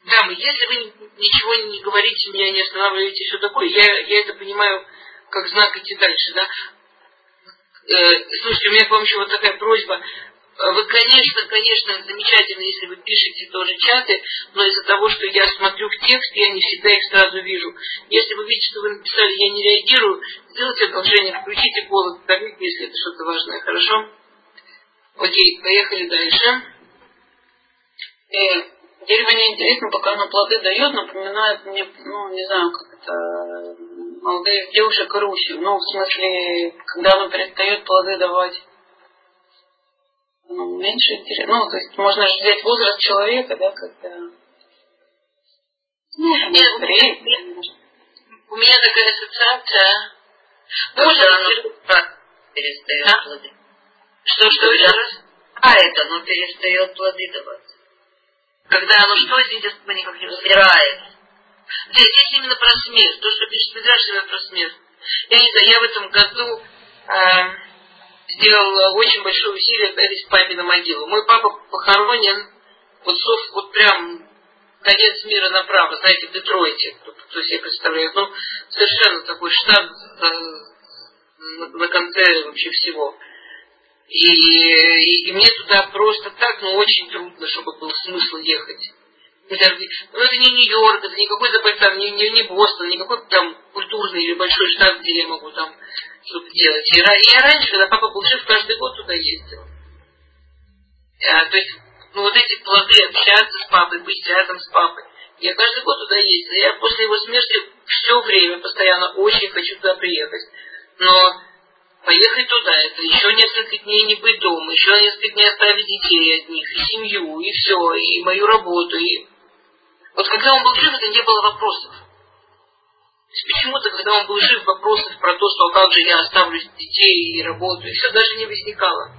Дамы, если вы ничего не говорите, меня не останавливаете, все такое, я, я это понимаю как знак идти дальше, да? Э, слушайте, у меня к вам еще вот такая просьба. Вы, конечно, конечно, замечательно, если вы пишете тоже чаты, но из-за того, что я смотрю в текст, я не всегда их сразу вижу. Если вы видите, что вы написали, я не реагирую, сделайте одолжение, включите голос, давите, если это что-то важное, хорошо? Окей, поехали дальше. Э, дерево мне интересно, пока оно плоды дает, напоминает мне, ну, не знаю, как это, молодых девушек Руси. Ну, в смысле, когда оно перестает плоды давать ну, меньше интересно. Ну, то есть можно же взять возраст человека, да, когда... Ну, Нет, быстрее. У меня такая ассоциация. Можно оно перестает а? плоды. Что, что еще раз? А это оно перестает плоды давать. Когда оно что, извините, мы никак не разбираем. Здесь, здесь именно про смерть. То, что пишет Медраж, именно про смерть. Я не знаю, я в этом году э, сделал очень большое усилие к папе на могилу. Мой папа похоронен вот, вот прям конец мира направо, знаете, в Детройте, кто себе представляет, ну, совершенно такой штат на, на конце вообще всего. И, и, и мне туда просто так, ну, очень трудно, чтобы был смысл ехать. Ну, это не Нью-Йорк, это не какой-то там, не, не, не Бостон, не какой-то там культурный или большой штат, где я могу там что-то делать. И я раньше, когда папа был жив, каждый год туда ездил. А, то есть, ну вот эти плоды общаться с папой, быть рядом с папой. Я каждый год туда ездил. Я после его смерти все время постоянно очень хочу туда приехать. Но поехать туда, это еще несколько дней не быть дома, еще несколько дней оставить детей от них, и семью, и все, и мою работу. И... Вот когда он был жив, это не было вопросов почему-то, когда он был жив, вопросов про то, что как же я оставлю детей и работу, и все даже не возникало.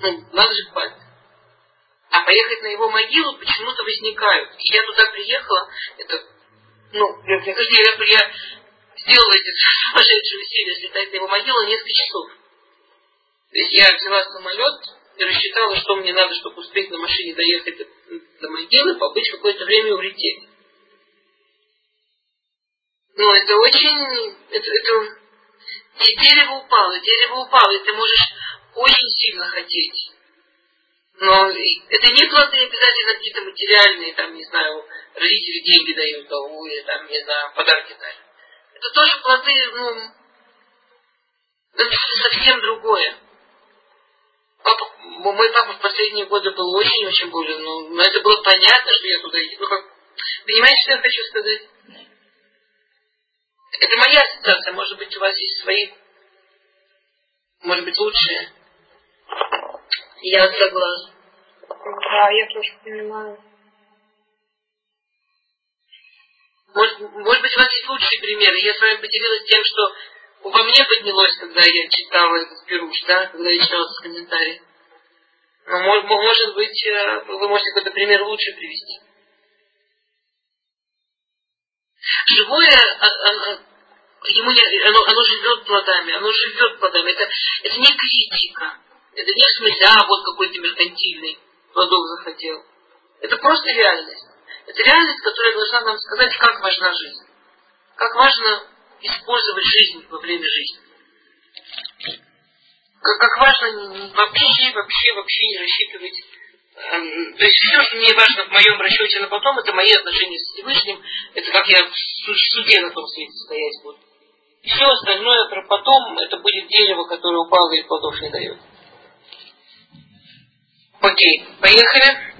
Ну, надо же память. А поехать на его могилу почему-то возникают. И я туда приехала, это, ну, я, я, я сделала эти сумасшедшие усилия слетать на его могилу несколько часов. То есть я взяла самолет и рассчитала, что мне надо, чтобы успеть на машине доехать до могилы, побыть какое-то время и улететь. Ну, это очень... Это, это... И дерево упало, дерево упало, и ты можешь очень сильно хотеть. Но это не плоды обязательно какие-то материальные, там, не знаю, родители деньги дают, а или там, не знаю, подарки дают. Это тоже плоды, ну, это совсем другое. Папа, мой папа в последние годы был очень-очень болен, но, это было понятно, что я туда иду. Понимаете, что я хочу сказать? Это моя ассоциация, может быть, у вас есть свои, может быть, лучшие. Я согласна. Да, я тоже понимаю. Может, может быть, у вас есть лучшие примеры. Я с вами поделилась тем, что во мне поднялось, когда я читала этот пируш, да, когда я читала этот комментарий. Но, может, может быть, э, вы можете какой-то пример лучше привести. Живое, а, а, а, ему не, оно, оно живет плодами, оно живет плодами. Это, это не критика. Это не в смысле, а вот какой-то меркантильный плодов захотел. Это просто реальность. Это реальность, которая должна нам сказать, как важна жизнь. Как важно использовать жизнь во время жизни. Как, как важно вообще, вообще, вообще не рассчитывать. Эм, то есть все, что мне важно в моем расчете на потом, это мои отношения с Всевышним, это как я в суде на том свете стоять буду. Все остальное про потом, это будет дерево, которое упало и плодов не дает. Окей, поехали.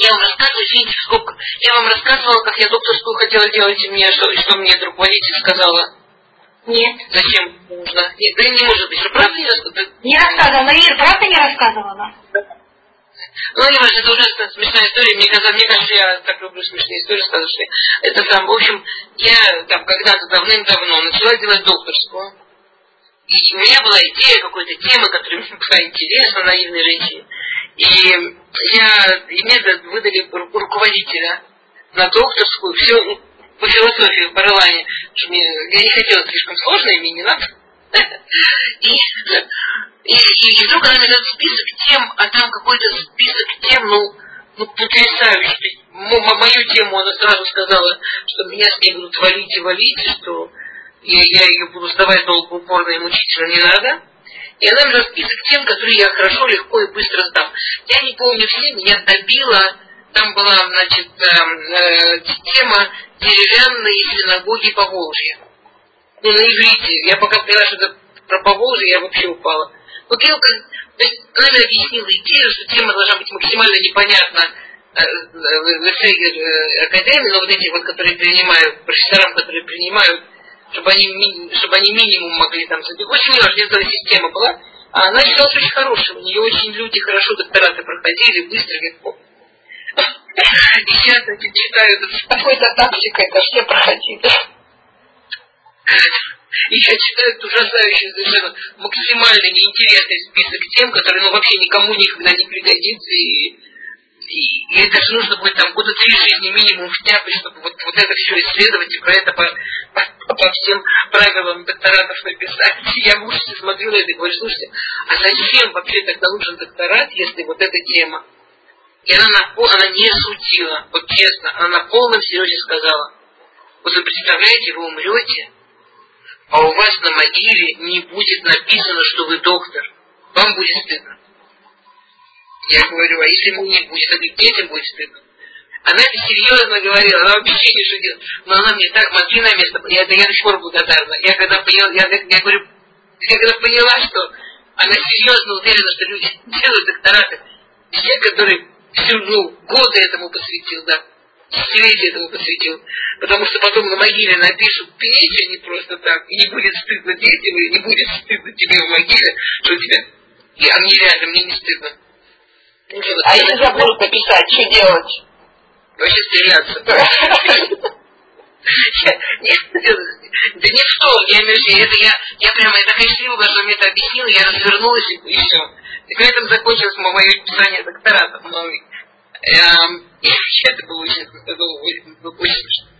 Я вам рассказываю, извините, сколько. Я вам рассказывала, как я докторскую хотела делать, и мне, что, что мне друг водитель сказала. Нет. Зачем нужно? Нет, да не может быть, что правда не рассказывала? Не рассказывала. Ир, правда не рассказывала? Ну, не важно, это ужасно смешная история. Мне кажется, мне кажется, я так люблю смешные истории сказочные. Это там, в общем, я там когда-то давным-давно начала делать докторскую. И у меня была идея какой-то темы, которая мне была интересна, наивной женщине. И я, и мне выдали руководителя на докторскую, все ну, по философии в Барлане. Я не хотела слишком сложно, мне не надо. И, и, и вдруг она мне дает список тем, а там какой-то список тем, ну, ну потрясающий. Мою тему она сразу сказала, что меня с ней будут валить и валить, что я, я ее буду сдавать долго, упорно и мучительно не надо. И она мне список тем, которые я хорошо, легко и быстро сдам. Я не помню все, меня добило. Там была, значит, эм, э, тема деревянные синагоги по Волжье. Ну, на иврите. Я пока поняла, что это про Поволжье, я вообще упала. Вот я, то есть, она мне объяснила идею, что тема должна быть максимально непонятна э, в Эфегер э, Академии, но вот эти вот, которые принимают, профессорам, которые принимают чтобы они, чтобы они минимум могли там забить. Очень важная система была. А она считалась очень хорошей. У нее очень люди хорошо доктораты проходили, быстро, легко. И сейчас, значит, читаю... Какой-то тактика это все проходили. И я читаю ужасающий, совершенно максимально неинтересный список тем, которые ну, вообще никому никогда не пригодится. И, и, это же нужно будет там года три жизни минимум втяпать, чтобы вот, вот это все исследовать и про это по, по, по всем правилам докторатов написать. Я в ужасе смотрю на это и говорю, слушайте, а зачем вообще тогда нужен докторат, если вот эта тема? И она, на, она не шутила, вот честно, она на полном серьезе сказала, вот вы представляете, вы умрете, а у вас на могиле не будет написано, что вы доктор. Вам будет стыдно. Я говорю, а если ему не будет, то детям будет стыдно. Она это серьезно говорила, она вообще не шутила. Но она мне так мозги на место, я, я до сих пор благодарна. Я когда поняла, я, я говорю, я когда поняла, что она серьезно уверена, что люди делают доктораты, все, которые всю, ну, годы этому посвятил, да, десятилетия этому посвятил. Потому что потом на могиле напишут печень не просто так, и не будет стыдно детям, и не будет стыдно тебе в могиле, что у тебя... И, а мне реально, мне не стыдно. А если забудут написать, что делать? Вообще стреляться. Да не в том, я имею в виду, это я, я прямо, я такая счастлива, что мне это объяснила, я развернулась и, и все. И на этом закончилось мое писание доктората. Но, эм, и вообще это было очень, очень смешно.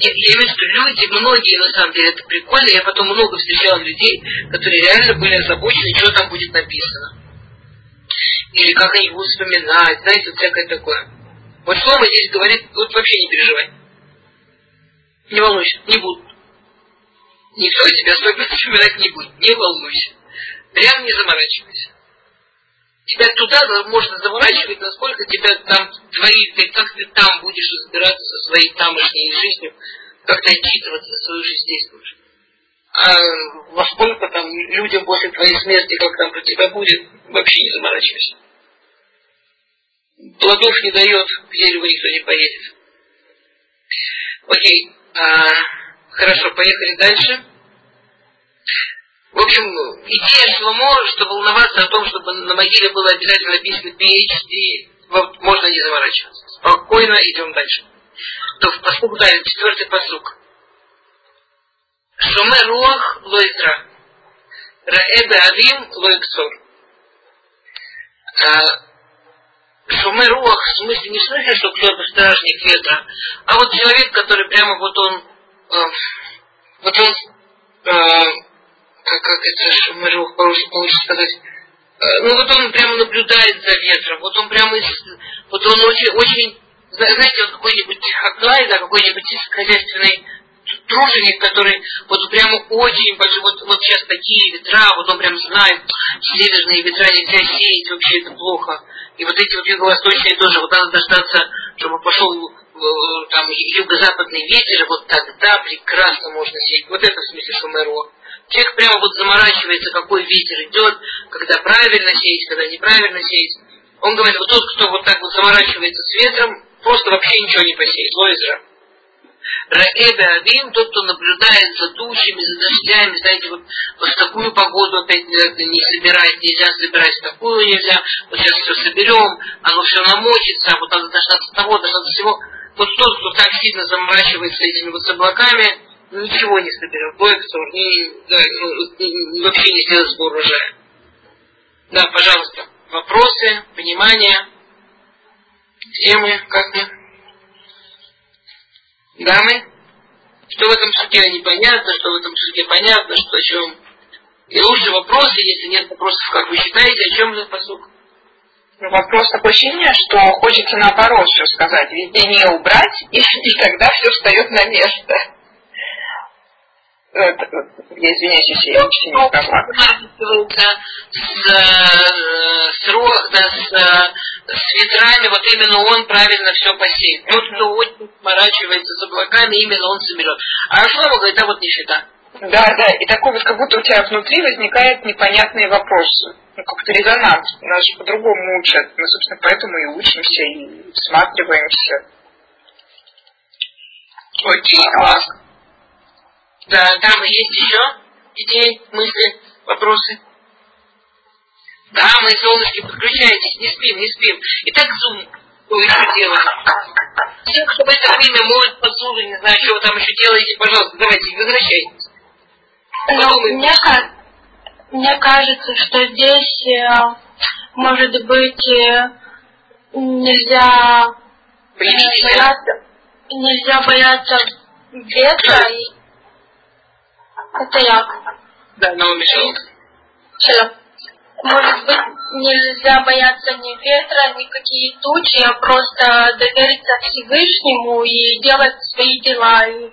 Я, я имею в виду, люди, многие на самом деле, это прикольно, я потом много встречала людей, которые реально были озабочены, что там будет написано. Или как они будут вспоминать, знаете, всякое такое. Вот Шлома здесь говорит, вот вообще не переживай. Не волнуйся, не будут. Никто тебя особенно вспоминать не будет. Не волнуйся. Прям не заморачивайся. Тебя туда можно заворачивать, насколько тебя там твои, ты, как ты там будешь разбираться со своей тамошней жизнью, как ты отчитываться за свою жизнь здесь будешь. А во сколько там людям после твоей смерти, как там про тебя будет, вообще не заморачивайся. Плодов не дает, к дереву никто не поедет. Окей, а, хорошо, поехали дальше. В общем, идея Шломо, что волноваться о том, чтобы на могиле было обязательно написано PhD, вот, можно не заворачиваться. Спокойно идем дальше. То в посук далее, четвертый посук. Шоме руах лоитра. Раэбе авим лоиксор. Шуме руах, в смысле не смысле, что кто-то стражник ветра, а вот человек, который прямо вот он, э, вот он э, как, как это Шумеров получится сказать, э, ну вот он прямо наблюдает за ветром, вот он прямо, вот он очень, очень знаете, вот какой-нибудь Хаклай, да, какой-нибудь хозяйственный труженик, который вот прямо очень большой, вот, вот сейчас такие ветра, вот он прям знает, северные ветра нельзя сеять, вообще это плохо. И вот эти вот юго-восточные тоже, вот надо дождаться, чтобы пошел э, там юго-западный ветер, вот тогда прекрасно можно сеять. Вот это в смысле Шумеро. Человек прямо вот заморачивается, какой ветер идет, когда правильно сеять, когда неправильно сеять. Он говорит, вот тот, кто вот так вот заморачивается с ветром, просто вообще ничего не посеет. Лойзра. Раэбе Авим, тот, кто наблюдает за тучами, за дождями, знаете, вот, вот такую погоду опять не собирать, нельзя собирать, такую нельзя, вот сейчас все соберем, оно все намочится, вот надо дождаться того, дождаться всего. Вот тот, кто так сильно заморачивается этими вот с облаками, ничего не соберем. Бойксор, не, да, ну, вообще не сделать сбор урожая. Да, пожалуйста, вопросы, понимание, темы, как мы? Дамы? Что в этом суде непонятно, что в этом суде понятно, что о чем. И лучше вопросы, если нет вопросов, как вы считаете, о чем этот посук? Ну, вопрос такое ощущение, что хочется наоборот все сказать, везде не убрать, и, и тогда все встает на место. Я извиняюсь, я почти не права. С, э, с, да, с, э, с ветрами, вот именно он правильно все посеет. Тот, кто очень сморачивается с облаками, именно он соберет. А Шлама говорит, да вот нифига. Да, да, и такой вот, как будто у тебя внутри возникают непонятные вопросы. Ну, как-то резонанс. Нас же по-другому учат. Мы, собственно, поэтому и учимся, и всматриваемся. Окей, класс. Да, дамы, есть еще идеи, мысли, вопросы? Да, мы, солнышки, подключайтесь, не спим, не спим. Итак, зум, ой, что делаем? Все, кто в это время моет посуду, не знаю, что вы там еще делаете, пожалуйста, давайте, возвращайтесь. Ну, мне, мне кажется, что здесь, э, может быть, э, нельзя бояться, нельзя бояться ветра это я. Да, но мешал. Шалом. Может быть, нельзя бояться ни ветра, ни какие тучи, а просто довериться Всевышнему и делать свои дела. И,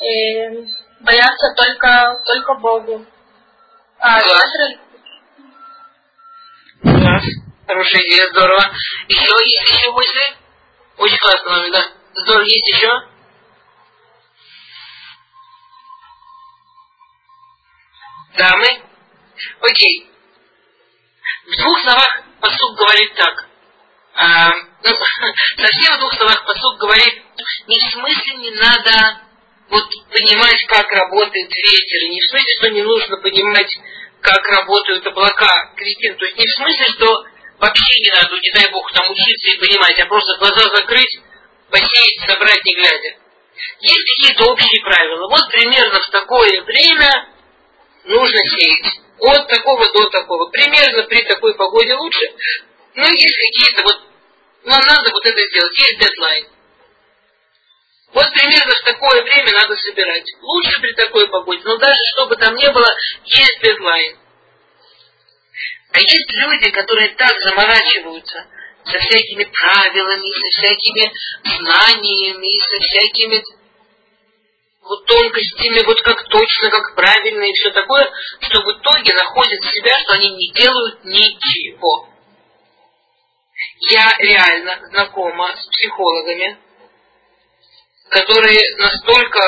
и бояться только, только Богу. А Класс. Класс. Хорошая идея, здорово. Еще есть еще мысли? Очень классно, да. Здорово, есть еще? Дамы. Окей. В двух словах посуд говорит так. А, ну, совсем в двух словах посуд говорит, не в смысле не надо вот понимать, как работает ветер, не в смысле, что не нужно понимать, как работают облака, Кристина, то есть не в смысле, что вообще не надо, не дай бог, там учиться и понимать, а просто глаза закрыть, посеять, собрать, не глядя. Есть какие-то общие правила. Вот примерно в такое время нужно сеять. От такого до такого. Примерно при такой погоде лучше. Но есть какие-то вот, нам надо вот это сделать. Есть дедлайн. Вот примерно в такое время надо собирать. Лучше при такой погоде. Но даже чтобы там не было, есть дедлайн. А есть люди, которые так заморачиваются со всякими правилами, со всякими знаниями, со всякими вот тонкостями, вот как точно, как правильно и все такое, что в итоге находят себя, что они не делают ничего. Я реально знакома с психологами, которые настолько,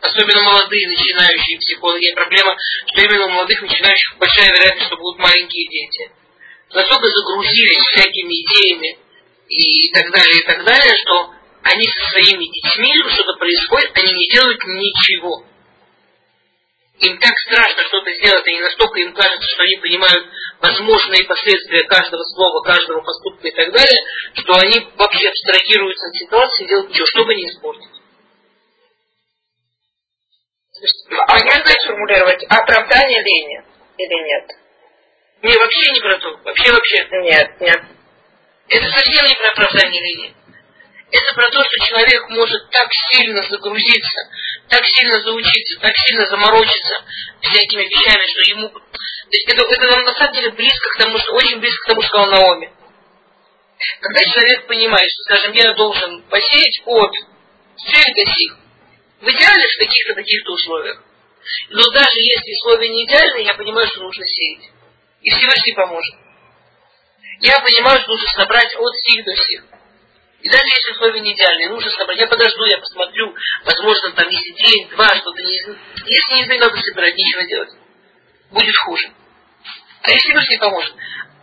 особенно молодые начинающие психологи, проблема, что именно у молодых начинающих большая вероятность, что будут маленькие дети, настолько загрузились всякими идеями и так далее, и так далее, что они со своими детьми, что-то происходит, они не делают ничего. Им так страшно что-то сделать, они настолько им кажется, что они понимают возможные последствия каждого слова, каждого поступка и так далее, что они вообще абстрагируются от ситуации и делают ничего, чтобы не испортить. А можно сформулировать оправдание лени или нет? Не, вообще не про то. Вообще, вообще. Нет, нет. Это совсем не про оправдание лени. Это про то, что человек может так сильно загрузиться, так сильно заучиться, так сильно заморочиться всякими вещами, что ему... То есть это, это нам на самом деле близко к тому, что очень близко к тому, что сказал Наоми. Когда человек понимает, что, скажем, я должен посеять от до сих, в идеале в таких-то таких-то условиях. Но даже если условия не идеальные, я понимаю, что нужно сеять. И Всевышний поможет. Я понимаю, что нужно собрать от сих до сих. И даже если условия не идеальные, нужно собрать. Я подожду, я посмотрю. Возможно, там, если день, два, что-то не... Если не надо собирать, ничего делать. Будет хуже. А если Всевышний поможет?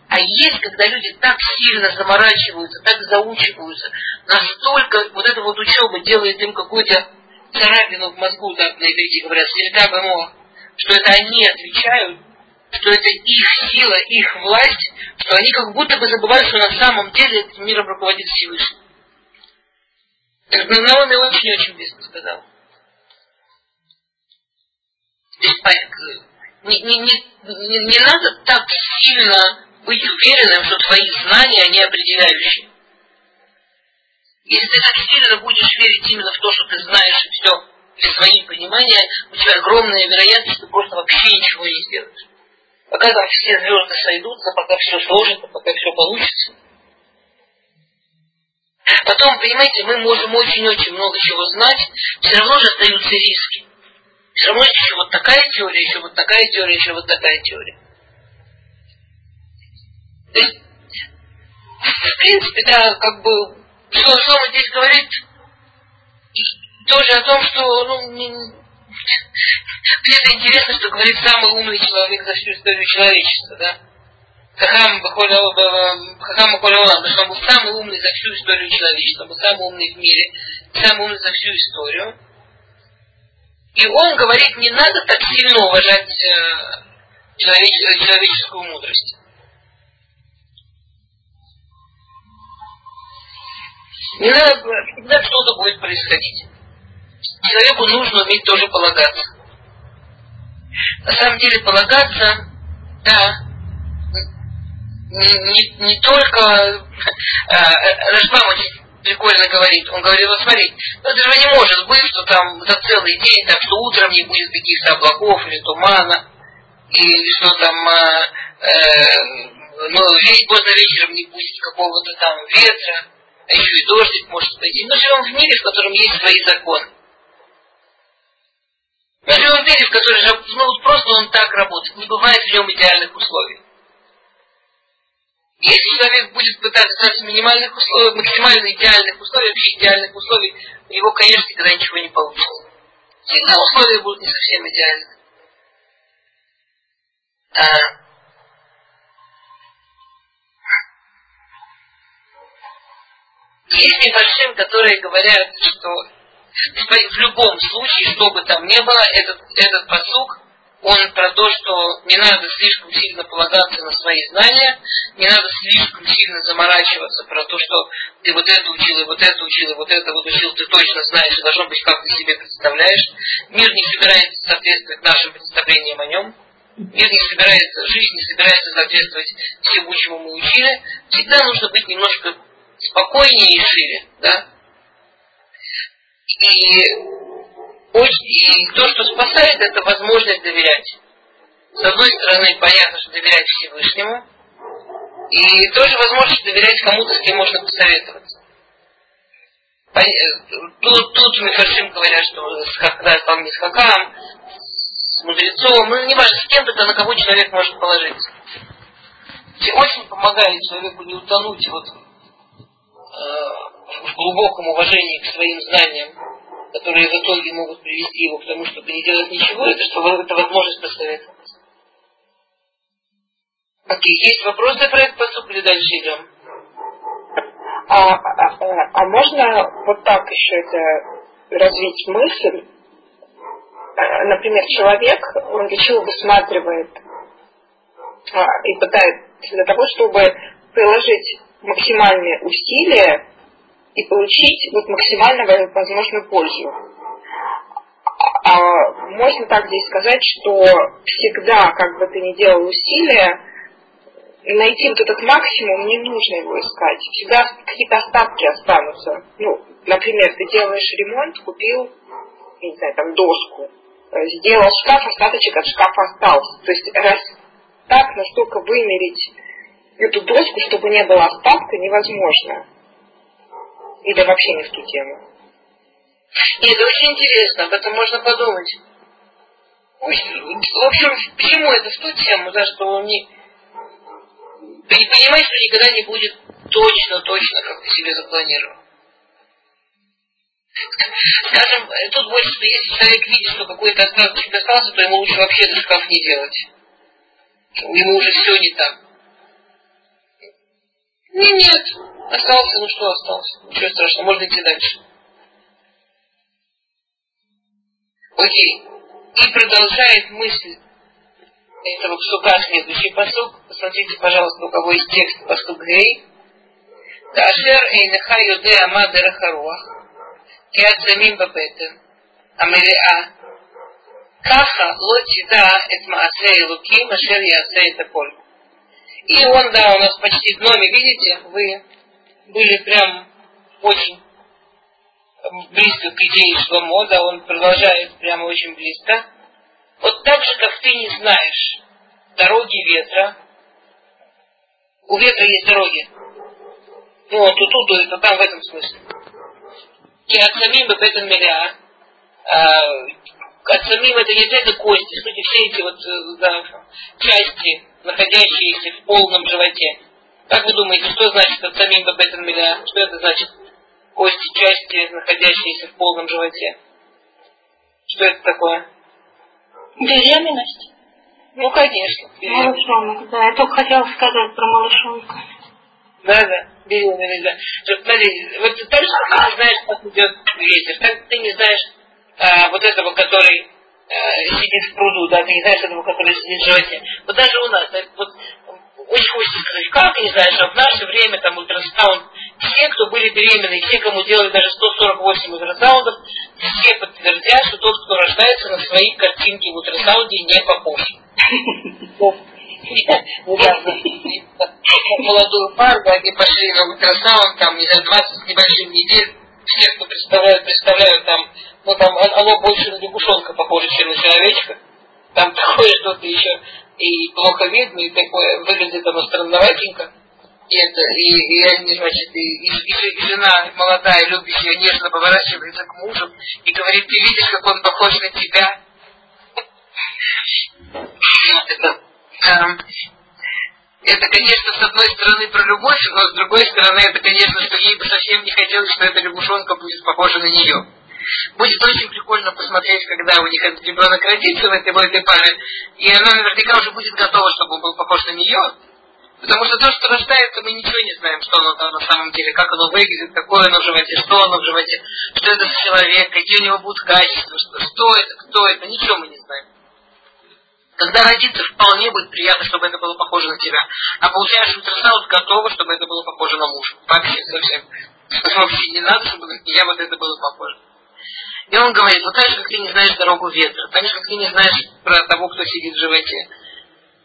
А есть, когда люди так сильно заморачиваются, так заучиваются, настолько вот эта вот учеба делает им какую-то царапину в мозгу, так на иврите говорят, сельта бемо, что это они отвечают, что это их сила, их власть, что они как будто бы забывают, что на самом деле миром руководит Всевышний. Наоми очень-очень близко сказал. Не, не, не, не, не надо так сильно быть уверенным, что твои знания, они определяющие. Если ты так сильно будешь верить именно в то, что ты знаешь и все, для свои понимания, у тебя огромная вероятность, что ты просто вообще ничего не сделаешь. Пока там все звезды сойдутся, пока все сложится, пока все получится. Потом, понимаете, мы можем очень-очень много чего знать, все равно же остаются риски. Все равно еще вот такая теория, еще вот такая теория, еще вот такая теория. То есть, в принципе, да, как бы что слово здесь говорит тоже о том, что ну, где-то интересно, что говорит самый умный человек за всю историю человечества, да? Хахам Бахолеолам, что он был самый умный за всю историю человечества, был самый умный в мире, самый умный за всю историю. И он говорит, не надо так сильно уважать э, человеческую мудрость. Не надо, всегда что-то будет происходить. Человеку нужно уметь тоже полагаться. На самом деле полагаться, да, не, не, не только э, Рашбам очень прикольно говорит, он говорит, вот смотри, ну это же не может быть, что там за целый день, так что утром не будет каких-то облаков или тумана, или что там, э, э, ну, поздно вечером не будет какого-то там ветра, а еще и дождик может пойти. Мы живем в мире, в котором есть свои законы. Мы живем в мире, в котором ну, просто он так работает. Не бывает в нем идеальных условий. Если человек будет пытаться стать минимальных условий, максимально идеальных условий, вообще идеальных условий, у него, конечно, никогда ничего не получится. Всегда условия будут не совсем идеальны. А, Есть небольшим, которые говорят, что в любом случае, что бы там ни было, этот, этот посук, он про то, что не надо слишком сильно полагаться на свои знания, не надо слишком сильно заморачиваться про то, что ты вот это учил, и вот это учил, и вот это вот учил, ты точно знаешь, и должно быть, как ты себе представляешь. Мир не собирается соответствовать нашим представлениям о нем. Мир не собирается, жизнь не собирается соответствовать всему, чему мы учили. Всегда нужно быть немножко спокойнее и шире, да? И, и то, что спасает, это возможность доверять. С одной стороны, понятно, что доверять Всевышнему, и тоже возможность доверять кому-то, с кем можно посоветоваться. Тут, тут Мифаршим говорят, что когда стал Мисхакам, с мудрецом, ну не важно, с кем-то, на кого человек может положиться. Очень помогает человеку не утонуть вот, э, в глубоком уважении к своим знаниям, которые в итоге могут привести его к тому, чтобы не делать ничего, это что это возможность посоветоваться. Окей, есть вопросы про этот посуд или дальше идем? А, а, а, можно вот так еще это развить мысль? Э, например, человек, он чего высматривает а, и пытается для того, чтобы приложить максимальные усилия и получить вот максимально возможную пользу. А можно так здесь сказать, что всегда, как бы ты ни делал усилия, найти вот этот максимум, не нужно его искать. Всегда какие-то остатки останутся. Ну, например, ты делаешь ремонт, купил, не знаю, там доску, э, сделал шкаф, остаточек от шкафа остался. То есть раз так настолько вымерить эту доску, чтобы не было остатка, невозможно. Или вообще не в ту тему. Нет, это очень интересно, об этом можно подумать. В общем, почему это в ту тему, да, что не, ты не понимаешь, что никогда не будет точно-точно, как ты себе запланировал. Скажем, тут больше, что если человек видит, что какой-то остаток остался, то ему лучше вообще этот шкаф не делать. Ему уже все не так. Не, нет, Остался, ну что остался? Ничего страшного, можно идти дальше. Окей. И продолжает мысль этого псука следующий посук. Посмотрите, пожалуйста, у кого есть текст посук Гей. Кашер эйнеха юде ама дерахаруах. Киат замим бабетен. Амелиа. Каха лотида эт маасе и луки машер ясе это поль. И он, да, у нас почти в номе, видите, вы были прям очень близко к идее Шломо, да, он продолжает прямо очень близко. Вот так же, как ты не знаешь дороги ветра, у ветра есть дороги. Ну, вот тут, тут, это там в этом смысле. И от самим бетен миля, от самим это не это кости, сути все эти вот э, да, части, находящиеся в полном животе. Как вы думаете, что значит от самим бетен миля? Что это значит? Кости, части, находящиеся в полном животе. Что это такое? Беременность? Ну, конечно. Малышонок, да. Я только хотела сказать про малышонка. Да, да, беременность, да. Смотри, вот так же ты не знаешь, как идет ветер, так ты не знаешь а, вот этого, который а, сидит в пруду, да, ты не знаешь этого, который сидит в животе. Вот даже у нас, вот очень хочется сказать, как, не знаю, что в наше время там ультрасаунд, все, кто были беременны, все, кому делали даже 148 ультрасаундов, все подтвердят, что тот, кто рождается на своей картинке в ультрасаунде, не похож. Молодую пару, они пошли на ультрасаунд, там, не знаю, 20 с небольшим недель, все, кто представляют, представляют там, ну там оно больше на лягушонка похоже, чем на человечка. Там такое что-то еще и плохо видно, и такое выглядит оно странноватенько. И, это, и, и они, значит, и, и, и, жена молодая, любящая, нежно поворачивается к мужу и говорит, ты видишь, как он похож на тебя? Это, конечно, с одной стороны про любовь, но с другой стороны, это, конечно, что ей бы совсем не хотелось, что эта лягушонка будет похожа на нее. Будет очень прикольно посмотреть, когда у них этот ребенок родится в этой, в этой паре, и она наверняка уже будет готова, чтобы он был похож на нее. Потому что то, что рождается, мы ничего не знаем, что оно там на самом деле, как оно выглядит, какое оно в животе, что оно в животе, что это за человек, какие у него будут качества, что, что это, кто это, ничего мы не знаем. Когда родится, вполне будет приятно, чтобы это было похоже на тебя. А получаешь ультрасаунд готово, чтобы это было похоже на мужа. Вообще совсем. Вообще не надо, чтобы я вот это было похоже. И он говорит, вот так же, как ты не знаешь дорогу ветра, так же, как ты не знаешь про того, кто сидит в животе.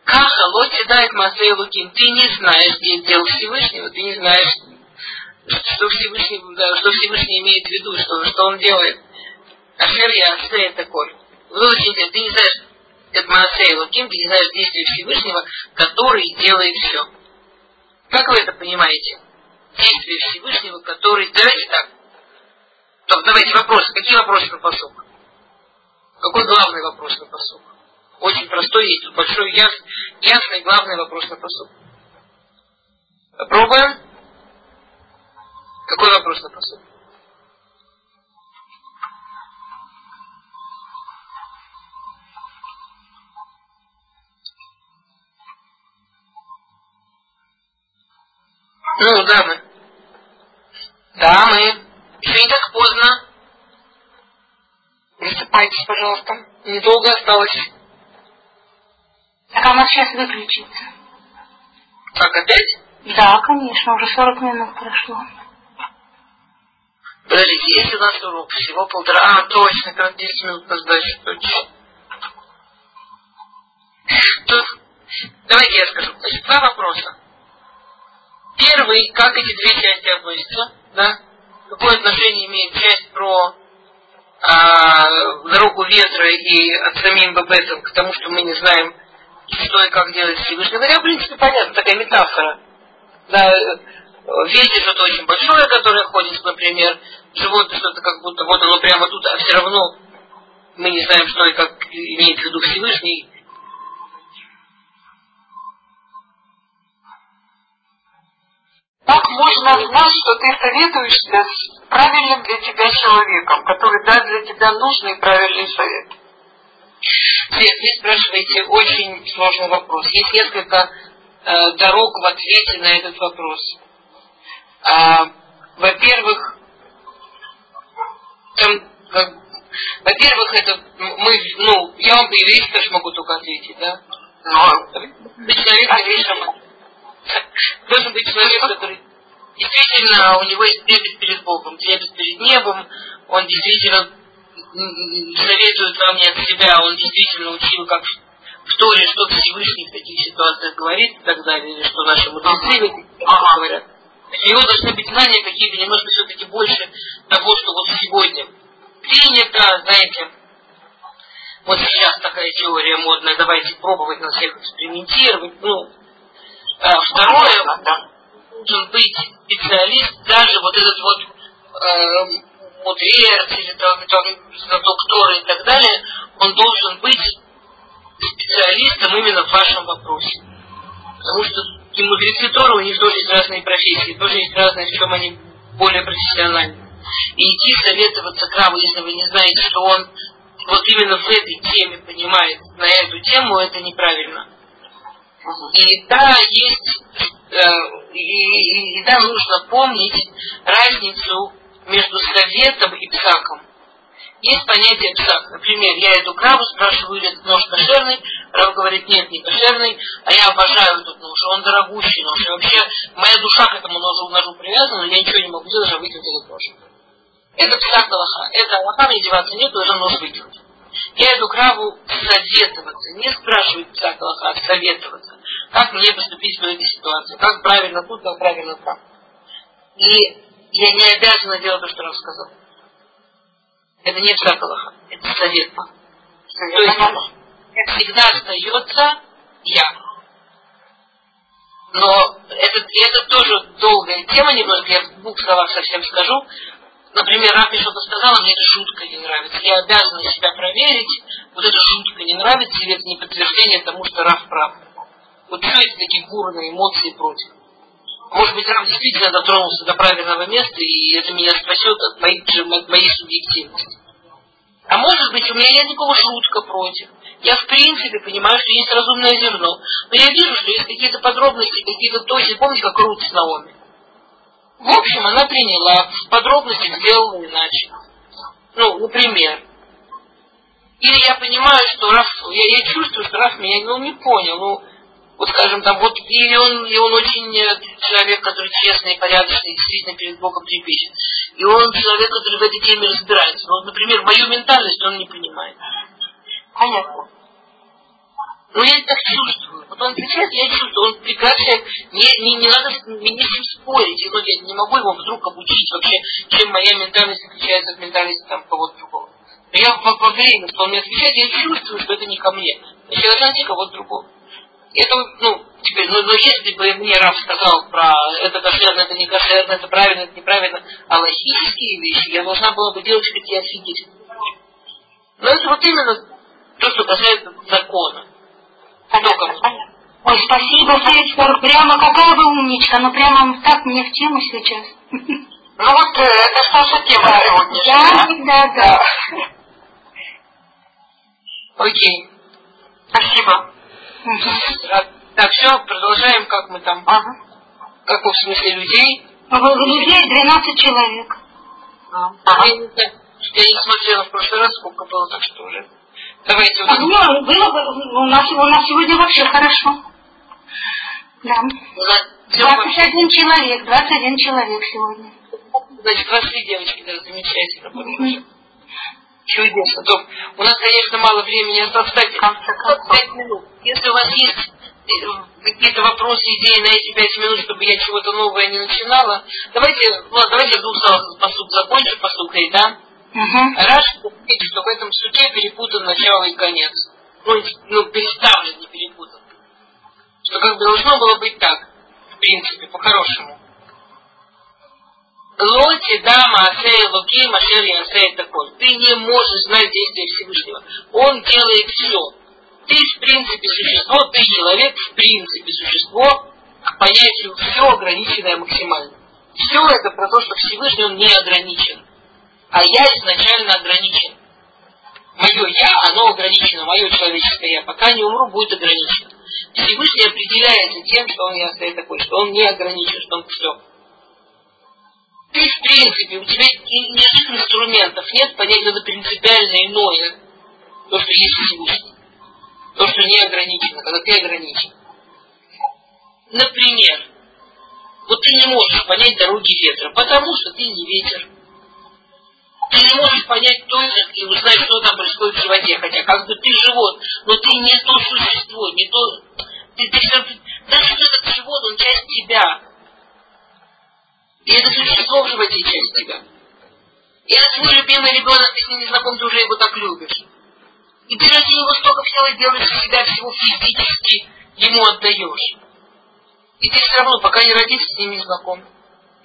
Каха, лоти дает Масей Луким, ты не знаешь где дел Всевышнего, ты не знаешь, что Всевышний, да, что Всевышний имеет в виду, что, что он делает. Ашер я такой. Вот очень интересно, ты не знаешь, это Масей Луким, ты не знаешь действия Всевышнего, который делает все. Как вы это понимаете? Действие Всевышнего, который... Давайте так. То, давайте вопросы. Какие вопросы на посук? Какой главный вопрос на посук? Очень простой есть. Большой, яс, ясный главный вопрос на посук. Попробуем. Какой вопрос на посук? Ну, дамы. Дамы. Еще не так поздно. Высыпайтесь, пожалуйста. Недолго осталось. Так а нас сейчас выключится. Так, опять? Да, конечно, уже 40 минут прошло. Подождите, если у нас урок всего полтора... А, точно, как 10 минут на сдачу, точно. Тут, давайте я скажу. Значит, два вопроса. Первый, как эти две части относятся, да? Какое отношение имеет часть про а, дорогу ветра и от самим Бабетом к тому, что мы не знаем, что и как делать Всевышний. Говоря, в принципе, понятно, такая метафора. Да, ветер что-то очень большое, которое ходит, например, животное что-то как будто вот оно прямо тут, а все равно мы не знаем, что и как имеет в виду Всевышний. Как можно знать, что ты советуешься с правильным для тебя человеком, который даст для тебя нужный и правильный совет? Свет, вы спрашиваете очень сложный вопрос. Есть несколько э, дорог в ответе на этот вопрос. А, во-первых, там, как, во-первых, это мы, ну, я вам по-еврейски могу только ответить, да? Но человек, должен быть человек, который действительно у него есть трепет перед Богом, трепет перед небом, он действительно советует вам не от себя, он действительно учил, как в Торе, что Всевышний в таких ситуациях говорит и так далее, или что наши мудрецы ага. говорят. У него должны быть знания какие-то немножко все-таки больше того, что вот сегодня принято, знаете, вот сейчас такая теория модная, давайте пробовать на всех экспериментировать, ну, второе, должен быть специалист, даже вот этот вот э, мудрец или там, там доктор и так далее, он должен быть специалистом именно в вашем вопросе. Потому что и мудрецы Тора, у них тоже есть разные профессии, тоже есть разные, в чем они более профессиональны. И идти советоваться к Раву, если вы не знаете, что он вот именно в этой теме понимает на эту тему, это неправильно. И да, есть, э, и, и, и да, нужно помнить разницу между советом и псаком. Есть понятие псак. Например, я иду к Раву, спрашиваю, или этот нож кошерный, Рав говорит, нет, не кошерный, а я обожаю этот нож, он дорогущий нож. И вообще, моя душа к этому ножу, ножу привязана, но я ничего не могу делать, а выкинуть этот нож. Это псак Аллаха. Это Аллаха, мне деваться нет, должен нож выкинуть. Я иду к Раву советоваться, не спрашивать псак Аллаха, а советоваться. Как мне поступить в этой ситуации, как правильно тут, как правильно там. И я не обязана делать то, что Рав сказал. Это не псак Аллаха, это совет. То есть, всегда остается я. Но это, это тоже долгая тема немножко, я в двух словах совсем скажу. Например, Раф мне что-то сказала, мне эта шутка не нравится. Я обязана себя проверить, вот эта шутка не нравится, или это не подтверждение тому, что Раф прав. Вот что это такие бурные эмоции против? Может быть, Раф действительно дотронулся до правильного места, и это меня спасет от моей, от моей субъективности. А может быть, у меня нет никакого шутка против. Я в принципе понимаю, что есть разумное зерно. Но я вижу, что есть какие-то подробности, какие-то точки. Помните, как Рут с Наоми? В общем, она приняла, в подробностях сделала иначе. Ну, например. Или я понимаю, что Раф, я, я чувствую, что Раф меня ну, не понял. Ну, вот скажем там, вот и он, и он очень э, человек, который честный, порядочный, действительно перед Богом трепещет. И он человек, который в этой теме разбирается. Но, вот, например, мою ментальность он не понимает. Понятно. Ну, я так чувствую. Вот он отвечает, я чувствую, он прекрасный, не, не, не надо мне с ним спорить. Ну, я не могу его вдруг обучить вообще, чем моя ментальность отличается от ментальности там кого-то другого. Но я во, время, что он мне отвечает, я чувствую, что это не ко мне. Я найти кого-то другого. Это, ну, Теперь, ну, ну если бы мне Раф сказал про это кошерно, это не кошерно, это правильно, это неправильно, а логические вещи я должна была бы делать, как я офигеть. Но это вот именно то, что касается закона. Ой, спасибо, Федор. Прямо какая вы умничка. Ну прямо так мне в тему сейчас. Ну вот э, это что за тема сегодняшняя? Да, да, да. Окей. Спасибо. Так, все, продолжаем, как мы там. Ага. Как в смысле людей. Людей 12 человек. А, я, не я не смотрела в прошлый раз, сколько было, так что уже. Давайте вот. Не, было бы, у нас, у нас сегодня вообще хорошо. Да. Вообще- 21 человек, 21 человек сегодня. Значит, 23 девочки, да, замечательно. что Чудесно. У нас, конечно, мало времени осталось. Кстати, 5 минут. Если у вас есть э, какие-то вопросы, идеи на эти 5 минут, чтобы я чего-то новое не начинала, давайте, Влад, давайте в двух словах посуд закончу, послухай, да? Угу. Раш видит, что в этом суде перепутан начало и конец. Ну, ну, переставлен, не перепутан. Что как бы должно было быть так, в принципе, по-хорошему. Лоти дама асея луки машери асея такой. Ты не можешь знать действия Всевышнего. Он делает все. Ты в принципе существо, ты человек в принципе существо к понятию все ограниченное максимально. Все это про то, что Всевышний он не ограничен. А я изначально ограничен. Мое я, оно ограничено, мое человеческое я, пока не умру, будет ограничено. Всевышний определяется тем, что он я стоит такой, что он не ограничен, что он все. Ты, в принципе, у тебя ни- никаких инструментов нет понять что-то принципиально иное, то, что есть Всевышний. То, что не ограничено, когда ты ограничен. Например, вот ты не можешь понять дороги ветра, потому что ты не ветер. Ты не можешь понять точно и узнать, что там происходит в животе, хотя как бы ты живот, но ты не то существо, не то... Ты, ты, всё- даже этот живот, он часть тебя. И это существо в животе часть тебя. И это твой любимый ребенок, ты с ним не знаком, ты уже его так любишь. И ты ради него столько всего делаешь из себя, всего физически ему отдаешь. И ты все равно, пока не родишься, с ним не знаком.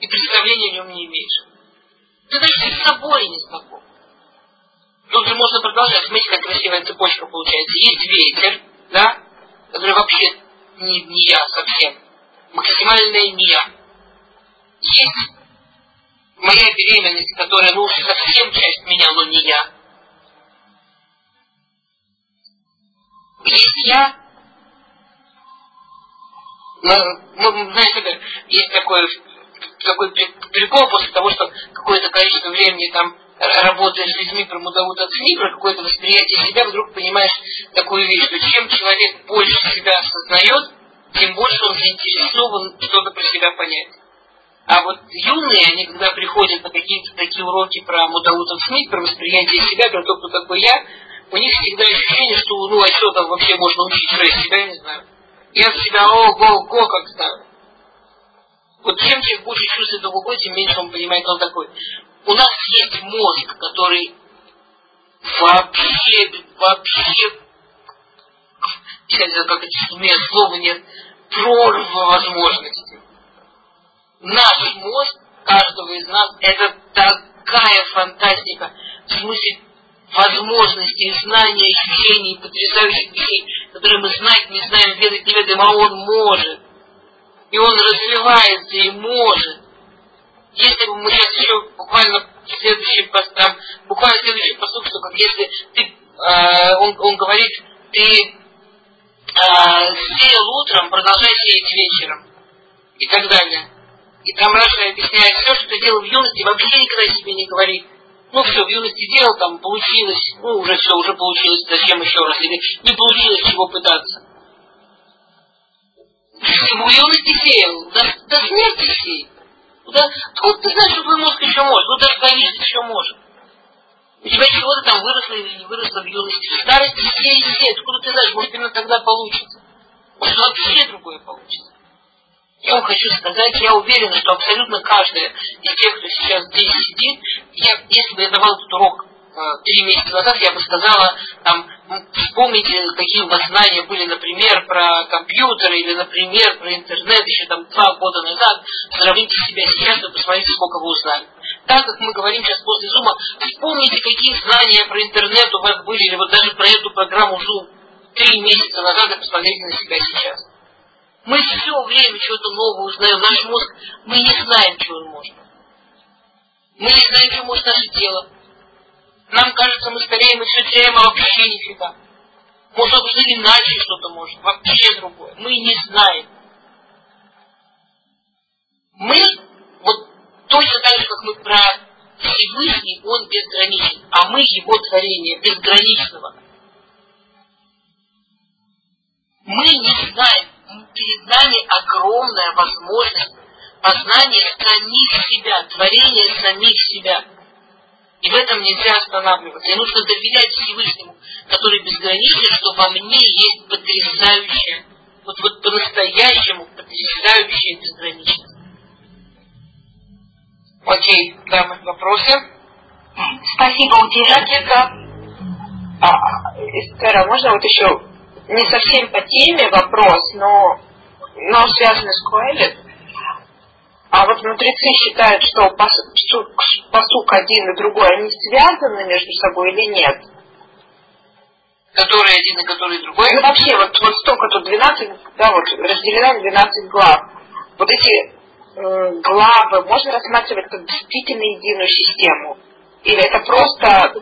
И представления о нем не имеешь. Ты даже с собой не знаком. Тут же можно продолжать. Смотрите, как красивая цепочка получается. Есть ветер, да, который вообще не, не я совсем. Максимальное не я. Есть моя беременность, которая, ну, совсем часть меня, но не я. Есть я. Ну, ну, знаете, есть такой, такой при- прикол после того, что какое-то количество времени там работаешь с людьми про мудавут от СМИ, про какое-то восприятие себя, вдруг понимаешь такую вещь, что чем человек больше себя осознает, тем больше он заинтересован что-то про себя понять. А вот юные, они когда приходят на какие-то такие уроки про Мудаутов Смит, про восприятие себя, про то, кто такой я, у них всегда ощущение, что ну а что там вообще можно учить, что я себя не знаю. Я себя ого-го как знаю. Вот чем человек больше чувствует ого тем меньше он понимает, кто он такой. У нас есть мозг, который вообще, вообще, я не знаю, как это, у меня слова нет, прорва возможностей наш мозг, каждого из нас, это такая фантастика. В смысле возможностей, знаний, ощущений, потрясающих вещей, которые мы знать не знаем, ведать не ведаем, а он может. И он развивается и может. Если бы мы сейчас еще буквально следующий пос- там, буквально следующий посуд, что как если ты, э, он, он говорит, ты э, сеял утром, продолжай сеять вечером. И так далее. И там Раша объясняет все, что ты делал в юности, вообще никогда себе не говори. Ну все, в юности делал, там получилось, ну уже все, уже получилось, зачем еще раз? Или не получилось, чего пытаться. Юности сеял, до, до смерти сеял. Да, откуда ты знаешь, что твой мозг еще может? Ну даже конечно еще может. У тебя чего-то там выросло или не выросло в юности. В старости сей и сей. Откуда ты знаешь, может именно тогда получится. Может вообще другое получится. Я вам хочу сказать, я уверена, что абсолютно каждая из тех, кто сейчас здесь сидит, я, если бы я давал этот урок три месяца назад я бы сказала, там, вспомните, какие у вас знания были, например, про компьютеры или, например, про интернет еще там два года назад, сравните себя сейчас и посмотрите, сколько вы узнали. Так как мы говорим сейчас после зума, вспомните, какие знания про интернет у вас были, или вот даже про эту программу Zoom три месяца назад и посмотрите на себя сейчас. Мы все время что-то новое узнаем. Наш мозг, мы не знаем, что он может. Мы не знаем, что может наше тело. Нам кажется, мы стареем и все теряем, а вообще нифига. Он уже иначе что-то может, вообще другое. Мы не знаем. Мы, вот точно так же, как мы про Всевышний, он безграничен, а мы его творение безграничного. Мы не знаем, перед нами огромная возможность познания самих себя, творения самих себя. И в этом нельзя останавливаться. И нужно доверять Всевышнему, который безграничен, что во мне есть потрясающее, вот, вот по-настоящему потрясающее безграничность. Окей, дамы, вопросы? Спасибо, утешите. А, Эстера, можно вот еще не совсем по теме вопрос, но, но связанный с Куэлет? А вот мудрецы считают, что посук, один и другой, они связаны между собой или нет? Который один и который другой? Ну, вообще, вот, вот столько тут 12, да, вот разделено на 12 глав. Вот эти э, главы можно рассматривать как действительно единую систему? Или это просто...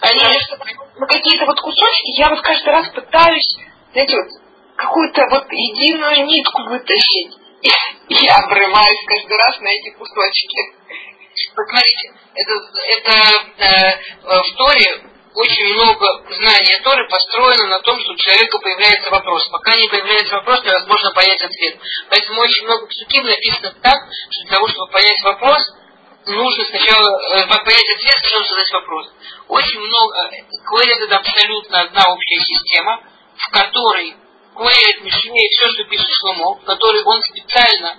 Конечно. Ну, какие-то вот кусочки, я вот каждый раз пытаюсь, знаете, вот какую-то вот единую нитку вытащить я обрываюсь каждый раз на эти кусочки. Посмотрите, это, это э, в Торе очень много знания Торы построено на том, что у человека появляется вопрос. Пока не появляется вопрос, невозможно понять ответ. Поэтому очень много псуким написано так, что для того, чтобы понять вопрос, нужно сначала э, понять ответ, сначала задать вопрос. Очень много, Квелит это абсолютно одна общая система, в которой Куэрит, Мишне, все, что пишет Шломо, который он специально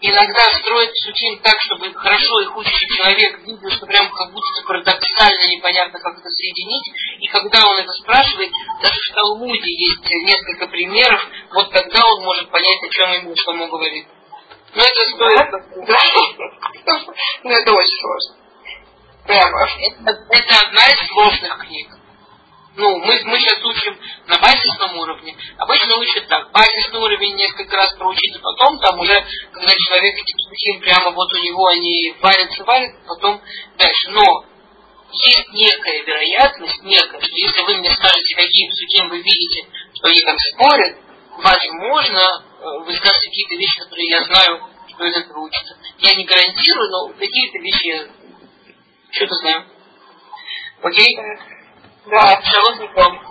иногда строит сутим так, чтобы хорошо их учащий человек видел, что прям как будто парадоксально непонятно, как это соединить. И когда он это спрашивает, даже в Талмуде есть несколько примеров, вот тогда он может понять, о чем ему Шломо говорит. Но это стоит... Да. Ну, это очень сложно. Это одна из сложных книг. Ну, мы, мы сейчас учим на базисном уровне. Обычно учат так. Базисный уровень несколько раз проучить, и потом там уже, когда человек эти психим прямо вот у него они варятся, варят, потом дальше. Но есть некая вероятность, некая, что если вы мне скажете, какие псухим вы видите, что они там спорят, возможно, э, вы скажете какие-то вещи, которые я знаю, что из этого учится. Я не гарантирую, но какие-то вещи я что-то знаю. Окей? Да. Шалом,